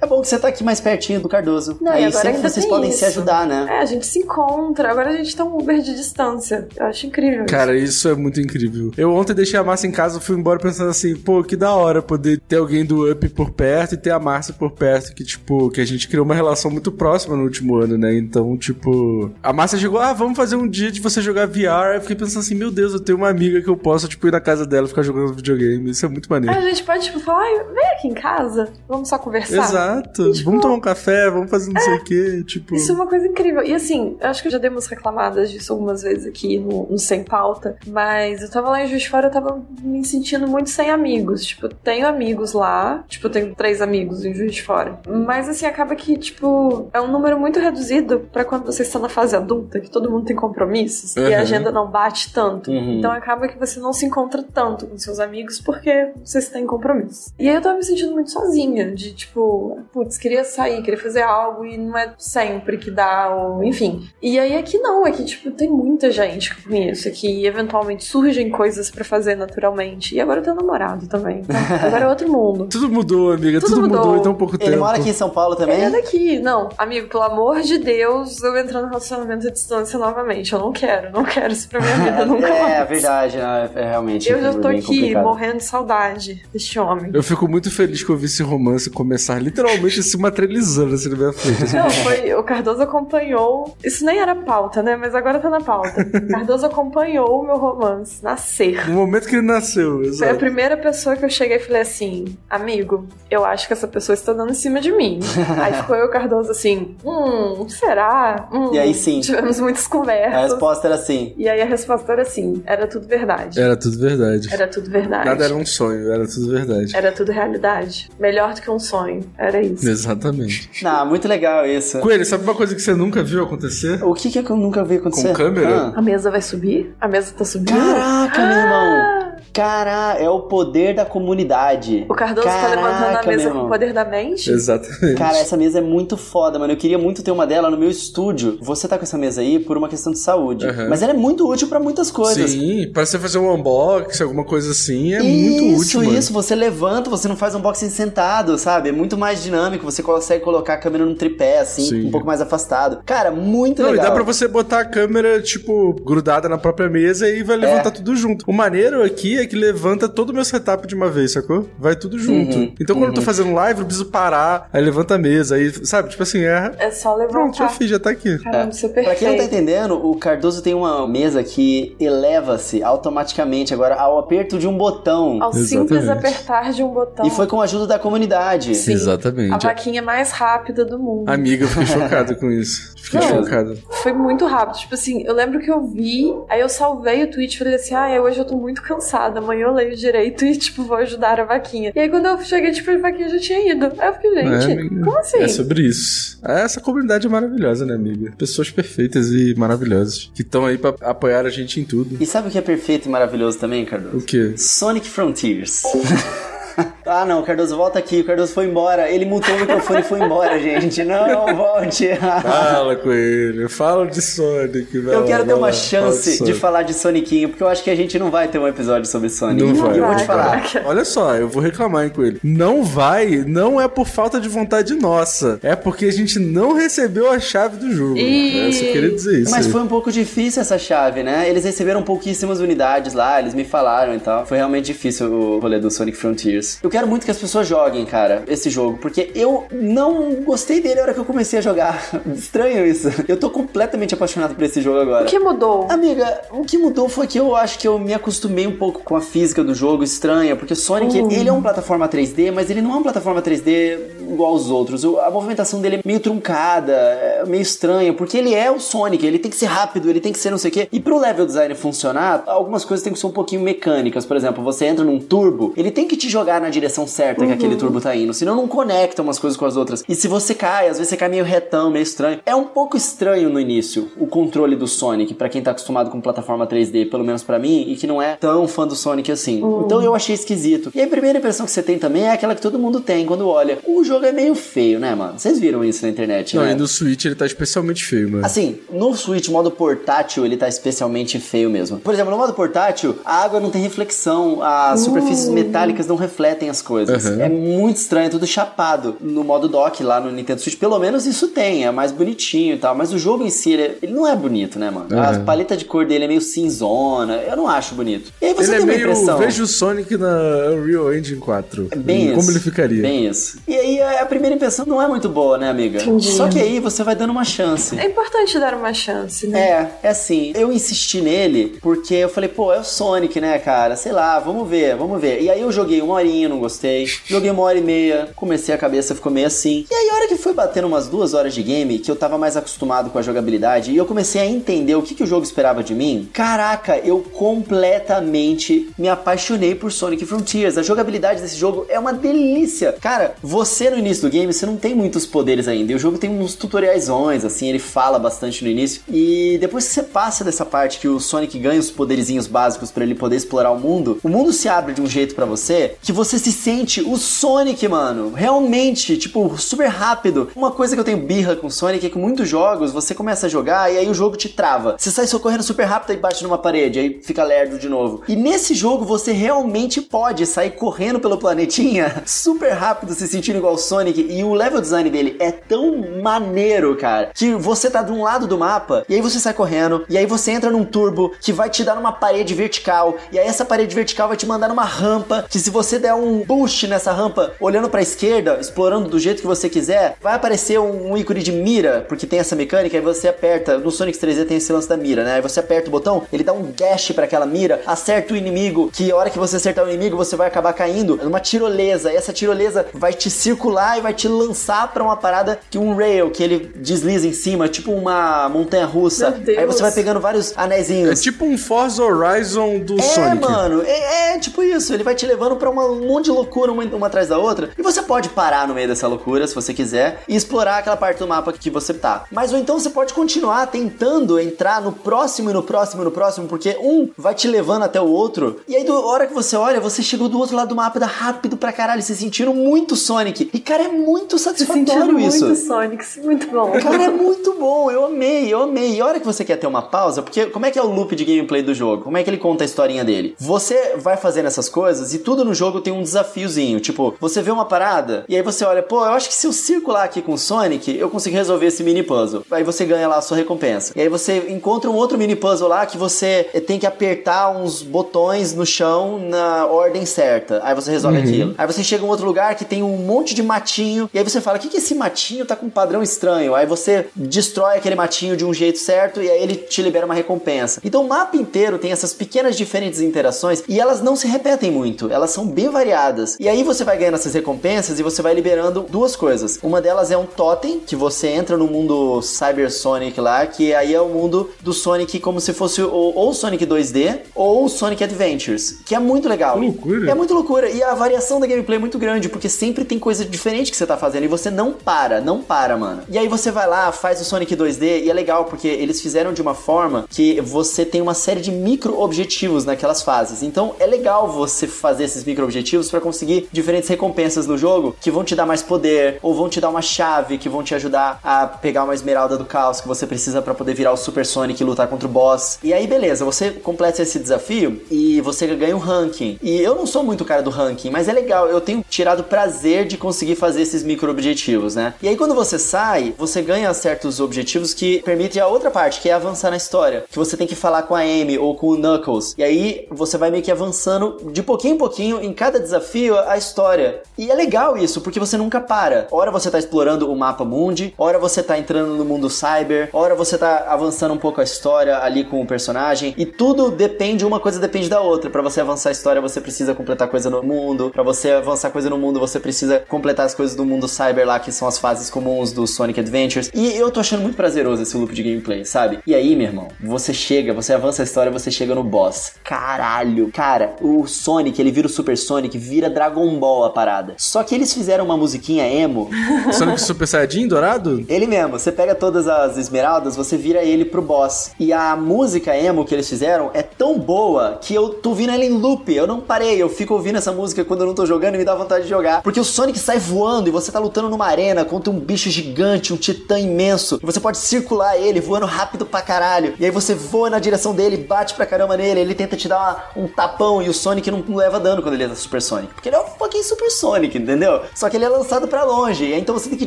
S2: É bom que você tá aqui mais pertinho do Cardoso.
S4: Não, e
S2: Aí
S4: agora
S2: sempre
S4: ainda
S2: vocês
S4: tem
S2: podem se
S4: isso.
S2: ajudar, né?
S4: É, a gente se encontra. Agora a gente tá um Uber de distância. Eu acho incrível. isso.
S3: Cara, isso é muito incrível. Eu ontem deixei a Márcia em casa, fui embora pensando assim, pô, que da hora poder ter alguém do Up por perto e ter a Márcia por perto, que, tipo, que a gente criou uma relação muito próxima no último ano, né? Então, tipo, a Márcia chegou, ah, vamos fazer um dia de você jogar VR. Eu fiquei pensando assim, meu Deus, eu tenho uma amiga que eu posso, tipo, ir na casa dela e ficar jogando videogame. Isso é muito maneiro.
S4: a gente pode, tipo, falar, vem aqui em casa, vamos só conversar.
S3: Exato.
S4: Tipo,
S3: vamos tomar um café, vamos fazer não sei o quê, tipo...
S4: Isso é uma coisa incrível. E assim, eu acho que já demos reclamadas disso algumas vezes aqui no, no Sem Pauta, mas eu tava lá em Juiz de Fora, eu tava me sentindo muito sem amigos. Tipo, tenho amigos lá, tipo, tenho três amigos em Juiz de Fora. Mas assim, acaba que, tipo, é um número muito reduzido pra quando você está na fase adulta, que todo mundo tem compromissos e
S3: Uhum.
S4: A agenda não bate tanto.
S2: Uhum.
S4: Então acaba que você não se encontra tanto com seus amigos porque vocês têm compromissos. E aí eu tava me sentindo muito sozinha, de tipo, putz, queria sair, queria fazer algo e não é sempre que dá, ou enfim. E aí aqui não, aqui tipo, tem muita gente que eu conheço aqui e eventualmente surgem coisas pra fazer naturalmente. E agora eu tenho namorado também, então agora é outro mundo.
S3: Tudo mudou, amiga. Tudo,
S4: Tudo
S3: mudou.
S4: mudou.
S3: em tão pouco tempo.
S2: Ele mora aqui em São Paulo também?
S4: Ele é daqui, não. Amigo, pelo amor de Deus, eu entrar no relacionamento à distância novamente. Eu não quero, não quero isso pra minha vida nunca
S2: é,
S4: mais.
S2: é verdade, é realmente.
S4: Eu já tô
S2: bem
S4: aqui
S2: complicado.
S4: morrendo de saudade deste homem.
S3: Eu fico muito feliz que eu vi esse romance começar literalmente se materializando assim na minha frente. assim.
S4: Não, foi. O Cardoso acompanhou. Isso nem era pauta, né? Mas agora tá na pauta. Cardoso acompanhou o meu romance nascer.
S3: No momento que ele nasceu,
S4: Foi a
S3: exato.
S4: primeira pessoa que eu cheguei e falei assim: Amigo, eu acho que essa pessoa está dando em cima de mim. aí ficou eu e o Cardoso assim: Hum, será? Hum.
S2: E aí sim.
S4: Tivemos muitas
S2: A
S4: conversas.
S2: resposta era sim.
S4: E aí a resposta era assim: era tudo verdade.
S3: Era tudo verdade.
S4: Era tudo verdade.
S3: Nada era um sonho, era tudo verdade.
S4: Era tudo realidade. Melhor do que um sonho. Era isso.
S3: Exatamente.
S2: Não, muito legal isso.
S3: Coelho, sabe uma coisa que você nunca viu acontecer?
S2: O que, que é que eu nunca vi acontecer?
S3: Com câmera?
S4: A mesa vai subir? A mesa tá subindo?
S2: Caraca, meu irmão! Caraca, é o poder da comunidade.
S4: O Cardoso tá levantando a
S2: Caraca,
S4: mesa com o poder da mente?
S3: Exatamente.
S2: Cara, essa mesa é muito foda, mano. Eu queria muito ter uma dela no meu estúdio. Você tá com essa mesa aí por uma questão de saúde.
S3: Uhum.
S2: Mas ela é muito útil pra muitas coisas.
S3: Sim, para você fazer um unboxing, alguma coisa assim, é muito
S2: isso,
S3: útil, mano.
S2: Isso, você levanta, você não faz um unboxing sentado, sabe? É muito mais dinâmico, você consegue colocar a câmera no tripé, assim,
S3: Sim.
S2: um pouco mais afastado. Cara, muito
S3: Não, e
S2: legal.
S3: dá pra você botar a câmera, tipo, grudada na própria mesa e vai levantar tudo junto. O maneiro aqui é que levanta todo o meu setup de uma vez, sacou? Vai tudo junto.
S2: Uhum,
S3: então quando eu tô fazendo live, eu preciso parar, aí levanta a mesa, aí, sabe? Tipo assim, é.
S4: É só
S3: Pronto, já
S4: levantar.
S3: fiz, já tá aqui.
S4: Caramba, isso é
S2: Pra quem não tá entendendo, o Cardoso tem uma mesa que eleva-se automaticamente agora ao aperto de um botão.
S4: Ao simples
S3: Exatamente.
S4: apertar de um botão.
S2: E foi com a ajuda da comunidade.
S4: Sim.
S3: Exatamente.
S4: A vaquinha mais rápida do mundo.
S3: Amiga, eu fiquei chocado com isso. Fiquei
S4: Não.
S3: chocado.
S4: Foi muito rápido. Tipo assim, eu lembro que eu vi, aí eu salvei o tweet e falei assim: ah, hoje eu tô muito cansada, amanhã eu leio direito e, tipo, vou ajudar a vaquinha. E aí quando eu cheguei, tipo, a vaquinha já tinha ido. Aí eu fiquei, gente,
S3: É,
S4: como assim?
S3: É sobre isso. Essa comunidade é maravilhosa, né, amiga? Pessoas perfeitas e maravilhosas. Que estão aí pra apoiar a gente em tudo.
S2: E sabe o que é perfeito e maravilhoso também, Cardoso?
S3: O quê?
S2: Sonic Frontiers. ah, não, Cardoso, volta aqui. O Cardoso foi embora. Ele mutou o microfone e foi embora, gente. Não, volte.
S3: Fala com ele. Fala de Sonic, velho.
S2: Eu quero ter uma
S3: lá,
S2: chance
S3: fala
S2: de falar de Sonicinho, porque eu acho que a gente não vai ter um episódio sobre Sonic.
S3: Não
S2: E
S3: vai.
S2: eu vou te falar.
S4: vai.
S3: Olha só, eu vou reclamar hein, com ele. Não vai, não é por falta de vontade nossa. É porque a gente não recebeu a chave do jogo.
S4: Ih.
S3: Eu só queria dizer isso.
S2: Mas
S3: aí.
S2: foi um pouco difícil essa chave, né? Eles receberam pouquíssimas unidades lá, eles me falaram e tal. Foi realmente difícil o rolê do Sonic Frontiers. Eu quero muito que as pessoas joguem, cara, esse jogo, porque eu não gostei dele na hora que eu comecei a jogar. Estranho isso. Eu tô completamente apaixonado por esse jogo agora.
S4: O que mudou?
S2: Amiga, o que mudou foi que eu acho que eu me acostumei um pouco com a física do jogo estranha, porque o Sonic,
S4: Hum.
S2: ele é uma plataforma 3D, mas ele não é uma plataforma 3D igual aos outros. A movimentação dele é meio truncada, é meio estranha, porque ele é o Sonic, ele tem que ser rápido, ele tem que ser não sei o quê. E pro level design funcionar, algumas coisas têm que ser um pouquinho mecânicas. Por exemplo, você entra num turbo, ele tem que te jogar na direção certa que aquele turbo tá indo, senão não conecta umas coisas com as outras. E se você cai, às vezes você cai meio retão, meio estranho. É um pouco estranho no início o controle do Sonic, pra quem tá acostumado com plataforma 3D, pelo menos pra mim, e que não é tão fã do Sonic assim. Então eu achei esquisito. E a primeira impressão que você tem também é aquela que todo mundo tem quando olha. O jogo é meio feio, né, mano? Vocês viram isso na internet,
S3: Não,
S2: né?
S3: e no Switch ele tá especialmente feio, mano.
S2: Assim, no Switch modo portátil, ele tá especialmente feio mesmo. Por exemplo, no modo portátil, a água não tem reflexão, as superfícies metálicas não refletem as coisas.
S3: Uhum.
S2: É muito estranho, é tudo chapado. No modo dock lá no Nintendo Switch, pelo menos isso tem, é mais bonitinho e tal. Mas o jogo em si, ele, ele não é bonito, né, mano? A
S3: Uhum.
S2: paleta de cor dele é meio cinzona, eu não acho bonito. E aí você
S3: Ele é
S2: tem uma
S3: meio.
S2: impressão...
S3: Veja o Sonic na Unreal Engine 4.
S2: Bem
S3: Como
S2: isso.
S3: ele ficaria?
S2: Bem isso. E aí a primeira impressão não é muito boa, né, amiga?
S4: Entendi.
S2: Só que aí você vai dando uma chance.
S4: É importante dar uma chance, né?
S2: É, é assim, eu insisti nele porque eu falei, pô, é o Sonic, né, cara? Sei lá, vamos ver, vamos ver. E aí eu joguei uma horinha, não gostei. Joguei uma hora e meia, comecei a cabeça, ficou meio assim. E aí a hora que foi batendo umas duas horas de game, que eu tava mais acostumado com a jogabilidade, e eu comecei a entender o que, que o jogo esperava de mim, caraca, eu completamente me apaixonei por Sonic Frontiers. A jogabilidade desse jogo é uma delícia. Cara, você no início do game, você não tem muitos poderes ainda. E o jogo tem uns tutoriaisões, assim, ele fala bastante no início. E depois que você passa dessa parte que o Sonic ganha os poderizinhos básicos pra ele poder explorar o mundo, o mundo se abre de um jeito pra você que você se sente o Sonic, mano. Realmente, tipo, super rápido. Uma coisa que eu tenho birra com Sonic é que muitos jogos você começa a jogar e aí o jogo te trava. Você sai socorrendo super rápido e bate numa parede, aí fica lerdo de novo. E nesse jogo você realmente pode sair correndo pelo planetinha super rápido, se sentindo igual o Sonic. E o level design dele é tão maneiro, cara, que você tá de um lado do mapa e aí você sai correndo e aí você entra num turbo que vai te dar numa parede vertical. E aí essa parede vertical vai te mandar numa rampa que se você der um boost nessa rampa olhando pra esquerda, explorando do jeito que você quiser, vai aparecer um, um ícone de mira, porque tem essa mecânica, aí você aperta, no Sonic 3D tem esse lance da mira, né? Aí você aperta o botão, ele dá um dash pra aquela mira, acerta o inimigo, que a hora que você acertar o inimigo, você vai acabar caindo numa tirolesa. E essa tirolesa vai te circular e vai te lançar pra uma parada que um rail, que ele desliza em cima, tipo uma montanha russa.
S4: Meu Deus.
S2: Aí você vai pegando vários
S3: É
S2: anéisinhos.
S3: tipo um Forza Horizon do
S2: É,
S3: Sonic.
S2: mano, é, é tipo isso. Ele vai te levando pra uma- um monte de loucura uma, uma atrás da outra. E você pode parar no meio dessa loucura, se você quiser, e explorar aquela parte do mapa que você tá. Mas ou então você pode continuar tentando entrar no próximo e no próximo e no próximo, porque um vai te levando até o outro. E aí, da hora que você olha, você chegou do outro lado do mapa, dá rápido pra caralho, se sentindo muito Sonic. E cara, é muito satisfatório isso.
S4: muito Sonic, é muito bom.
S2: Cara, é muito bom, eu amei, eu amei. E a hora que você quer ter uma pausa, porque como é que é o loop de gameplay do jogo? Como é que ele conta a historinha dele? Você vai fazendo essas coisas e tudo no jogo tem um desafiozinho. Tipo, você vê uma parada e aí você olha, pô, eu acho que se eu circular aqui com o Sonic, eu consigo resolver esse mini puzzle. Aí você ganha lá a sua recompensa. E aí você encontra um outro mini puzzle lá que você tem que apertar uns botões no chão na ordem certa. Aí você resolve aquilo. Aí você chega em um outro lugar que tem um monte de matinho. E aí você fala: o que, que esse matinho tá com um padrão estranho? Aí você destrói aquele matinho de um jeito certo e aí ele te libera uma recompensa. Então o mapa inteiro tem essas pequenas diferentes interações e elas não se repetem muito. Elas são bem variadas. E aí você vai ganhando essas recompensas e você vai liberando duas coisas. Uma delas é um totem, que você entra no mundo Cyber Sonic lá, que aí é o mundo do Sonic como se fosse o, ou Sonic 2D ou Sonic Adventures, que é muito legal.
S3: Loucura.
S2: É muito loucura. E a variação da gameplay é muito grande, porque sempre tem coisa diferente que você tá fazendo e você não para, não para, mano. E aí você vai lá, faz o Sonic 2D e é legal porque eles fizeram de uma forma que você tem uma série de micro objetivos naquelas fases. Então é legal você fazer esses micro objetivos para conseguir diferentes recompensas no jogo que vão te dar mais poder ou vão te dar uma chave que vão te ajudar a pegar uma esmeralda do caos que você precisa para poder virar o Super Sonic e lutar contra o boss. E aí beleza, você completa esse desafio e você ganha um ranking. E eu não sou muito cara do ranking, mas é legal, eu tenho tirado prazer de conseguir fazer esses micro objetivos, né? E aí quando você sai, você ganha certos objetivos que permitem a outra parte, que é avançar na história, que você tem que falar com a Amy ou com o Knuckles. E aí você vai meio que avançando de pouquinho em pouquinho em cada desafio a história. E é legal isso, porque você nunca para. Ora você tá explorando o mapa mundi, ora você tá entrando no mundo cyber, ora você tá avançando um pouco a história ali com o personagem, e tudo depende, uma coisa depende da outra. Para você avançar a história, você precisa completar coisa no mundo, para você avançar coisa no mundo, você precisa completar as coisas do mundo cyber lá, que são as fases comuns do Sonic Adventures. E eu tô achando muito prazeroso esse loop de gameplay, sabe? E aí, meu irmão, você chega, você avança a história, você chega no boss. Caralho, cara, o Sonic, ele vira o Super Sonic, vira Dragon Ball a parada. Só que eles fizeram uma musiquinha emo
S3: Sonic Super Saiyajin dourado?
S2: ele mesmo, você pega todas as esmeraldas, você vira ele pro boss. E a música emo que eles fizeram é tão boa que eu tô ouvindo ela em loop. Eu não parei, eu fico ouvindo essa música quando eu não tô jogando e me dá vontade de jogar. Porque o Sonic sai voando e você tá lutando numa arena contra um bicho gigante, um titã imenso. E você pode circular ele voando rápido pra caralho. E aí você voa na direção dele, bate pra caramba nele, ele tenta te dar uma- um tapão e o Sonic não leva dano quando ele é Super Sonic. Porque ele é um fucking Super Sonic, entendeu? Só que ele é lançado pra longe. E aí então você tem que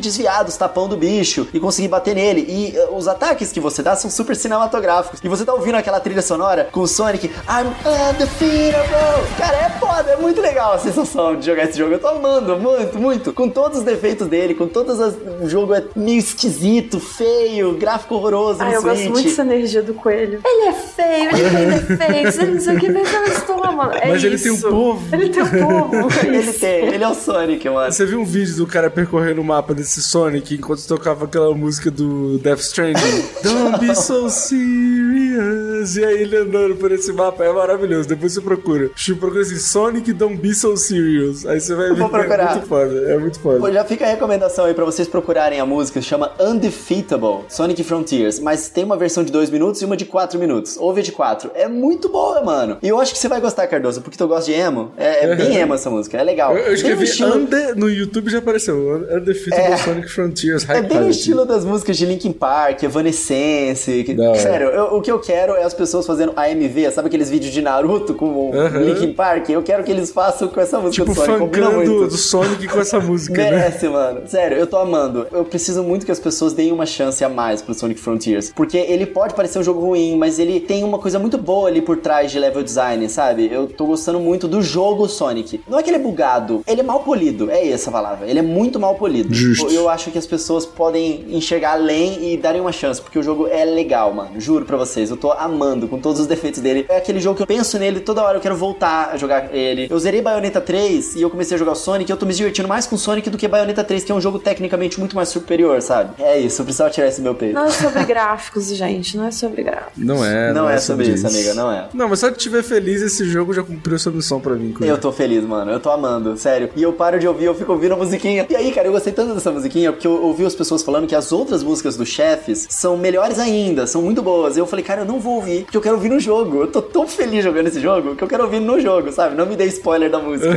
S2: desviar dos tapão do bicho e conseguir bater nele. E uh, os ataques que você dá são super cinematográficos. E você tá ouvindo aquela trilha sonora com o Sonic, I'm undefeatable. Cara, é foda, é muito legal a sensação de jogar esse jogo. Eu tô amando muito, muito. Com todos os defeitos dele, com todas as. O jogo é meio esquisito, feio, gráfico horroroso
S4: Ah, eu gosto
S2: Switch.
S4: muito dessa energia do coelho. Ele é feio, ele tem defeitos, ele não sei o que, mas eu estou, mano. É
S3: Mas ele
S4: isso.
S3: tem um povo.
S4: Ele tem um povo.
S2: Ele tem, ele é o Sonic, mano.
S3: Você viu um vídeo do cara percorrendo o mapa desse Sonic enquanto tocava aquela música do Death Stranding? Don't be so serious. E aí ele andando por esse mapa é maravilhoso. Depois você procura. Você procura assim, Sonic Don't be so serious. Aí você vai ver
S2: vou
S3: que é
S2: procurar.
S3: muito foda. É muito
S2: Pô,
S3: foda.
S2: já fica a recomendação aí pra vocês procurarem a música, chama Undefeatable, Sonic Frontiers, mas tem uma versão de 2 minutos e uma de 4 minutos. Ouve a de 4. É muito boa, mano. E eu acho que você vai gostar, Cardoso, porque tu gosta de emo. É, é bem emo essa música, é legal.
S3: Eu, eu escrevi
S2: estilo-
S3: no YouTube já apareceu. Undefeatable
S2: É.
S3: Sonic Frontiers High
S2: É bem
S3: Quality.
S2: estilo das músicas de Linkin Park, Evanescence. que-. Sério, eu- o que eu quero é as pessoas fazendo AMV, sabe aqueles vídeos de Naruto com o
S3: Aham.
S2: Linkin Park? Eu quero que eles façam com essa música
S3: Tipo,
S2: do Sonic,
S3: fangando do Sonic com essa música, né?
S2: Merece, mano. Sério, eu tô amando. Eu preciso muito que as pessoas deem uma chance a mais pro Sonic Frontiers. Porque ele pode parecer um jogo ruim, mas ele tem uma coisa muito boa ali por trás de level design, sabe? Eu tô gostando muito do jogo Sonic. Não é que ele é bugado, ele é mal polido. É essa a palavra. Ele é muito mal polido.
S3: Justo.
S2: Eu acho que as pessoas podem enxergar além e darem uma chance, porque o jogo é legal, mano. Juro pra vocês, eu tô amando com todos os defeitos dele. É aquele jogo que eu penso nele toda hora, eu quero voltar a jogar ele. Eu zerei Bayonetta 3 e eu comecei a jogar o Sonic, e eu tô me divertindo mais com Sonic do que Bayonetta 3, que é um jogo tecnicamente muito mais superior, sabe? É isso, eu precisava tirar esse meu peito.
S4: Não é sobre gráficos, gente. Não é sobre gráficos.
S3: Não é.
S2: Não é sobre isso, amiga, não é.
S3: Não, mas só de estiver feliz, esse jogo já cumpriu sua missão pra mim.
S2: Eu tô feliz, mano. Eu tô amando, sério. E eu paro de ouvir, eu fico ouvindo a musiquinha. E aí, cara, eu gostei tanto dessa musiquinha porque eu ouvi as pessoas falando que as outras músicas dos chefes são melhores ainda, são muito boas. Eu falei, cara, eu não vou ouvir ouvir, que eu quero ouvir no jogo. Eu tô tão feliz jogando esse jogo que eu quero ouvir no jogo, sabe? Não me dê spoiler da música.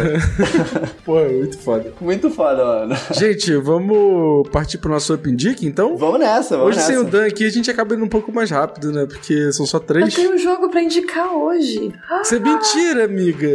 S3: Pô, é muito foda.
S2: Muito foda, mano.
S3: Gente, vamos partir pro nosso Up Dick, então?
S2: Vamos nessa, vamos
S3: Hoje
S2: nessa.
S3: sem o Dan aqui, a gente acaba indo um pouco mais rápido, né? Porque são só
S4: Eu
S3: três.
S4: tenho um jogo pra indicar hoje.
S3: Isso é mentira, amiga.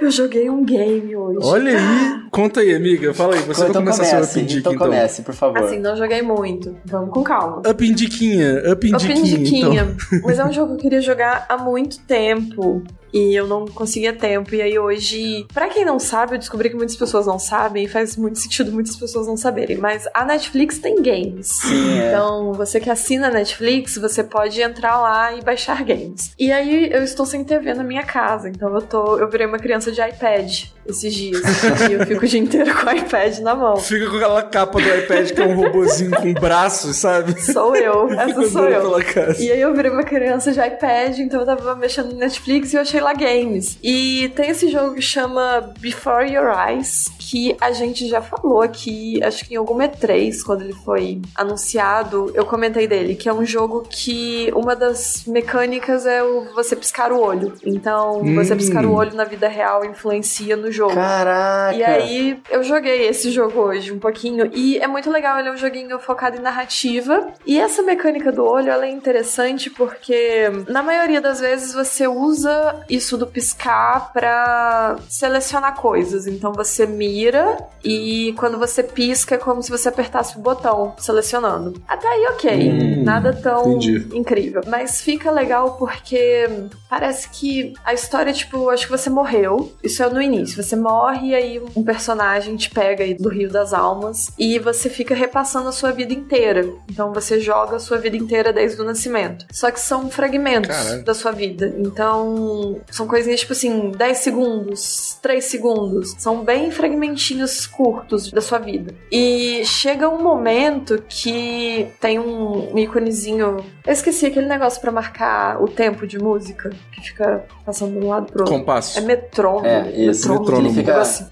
S4: Eu joguei um game hoje.
S3: Olha aí. Conta aí, amiga. Fala aí. Você vai
S2: então
S3: começar
S2: comece,
S3: seu Up Dick,
S2: então
S3: então.
S2: comece, por favor.
S4: Assim, não joguei muito. Vamos com calma.
S3: Up Indiquinha. Up Indiquinha,
S4: diquinha.
S3: então.
S4: Mas é um jogo que eu queria jogar há muito tempo. E eu não conseguia tempo. E aí hoje, pra quem não sabe, eu descobri que muitas pessoas não sabem. E faz muito sentido muitas pessoas não saberem. Mas a Netflix tem games.
S2: Sim, é.
S4: Então, você que assina a Netflix, você pode entrar lá e baixar games. E aí, eu estou sem TV na minha casa. Então, eu tô, eu virei uma criança de iPad esses dias. e eu fico o dia inteiro com o iPad na mão.
S3: Fica com aquela capa do iPad que é um robozinho com braços, sabe?
S4: Sou eu, essa sou eu. E aí eu virei uma criança de iPad, então eu tava mexendo no Netflix e eu achei lá games. E tem esse jogo que chama Before Your Eyes, que a gente já falou aqui, acho que em algum E3, quando ele foi anunciado, eu comentei dele, que é um jogo que uma das mecânicas é o você piscar o olho. Então, você
S3: Hum.
S4: piscar o olho na vida real influencia no jogo.
S2: Caraca.
S4: E aí, eu joguei esse jogo hoje um pouquinho e é muito legal, ele é um joguinho focado em narrativa. E essa mecânica do olho, ela é interessante porque na maioria das vezes você usa isso do piscar pra selecionar coisas. Então você mira e quando você pisca é como se você apertasse o botão selecionando. Até aí, ok.
S3: Hum,
S4: Nada tão
S3: entendi.
S4: incrível. Mas fica legal porque parece que a história, tipo, acho que você morreu. Isso é no início. Você morre e aí um personagem te pega aí do Rio das Almas e você fica repassando a sua vida inteira. Então você joga a sua vida inteira desde o nascimento. Só que são fragmentos
S3: Caralho.
S4: da sua vida. Então são coisinhas tipo assim, 10 segundos, 3 segundos. São bem fragmentinhos curtos da sua vida. E chega um momento que tem um íconezinho. Eu esqueci aquele negócio pra marcar o tempo de música que fica passando de um lado pro outro.
S3: Compasso.
S4: É metrônomo.
S2: É, isso,
S4: metrônomo.
S3: metrônomo.
S4: Ele fica assim.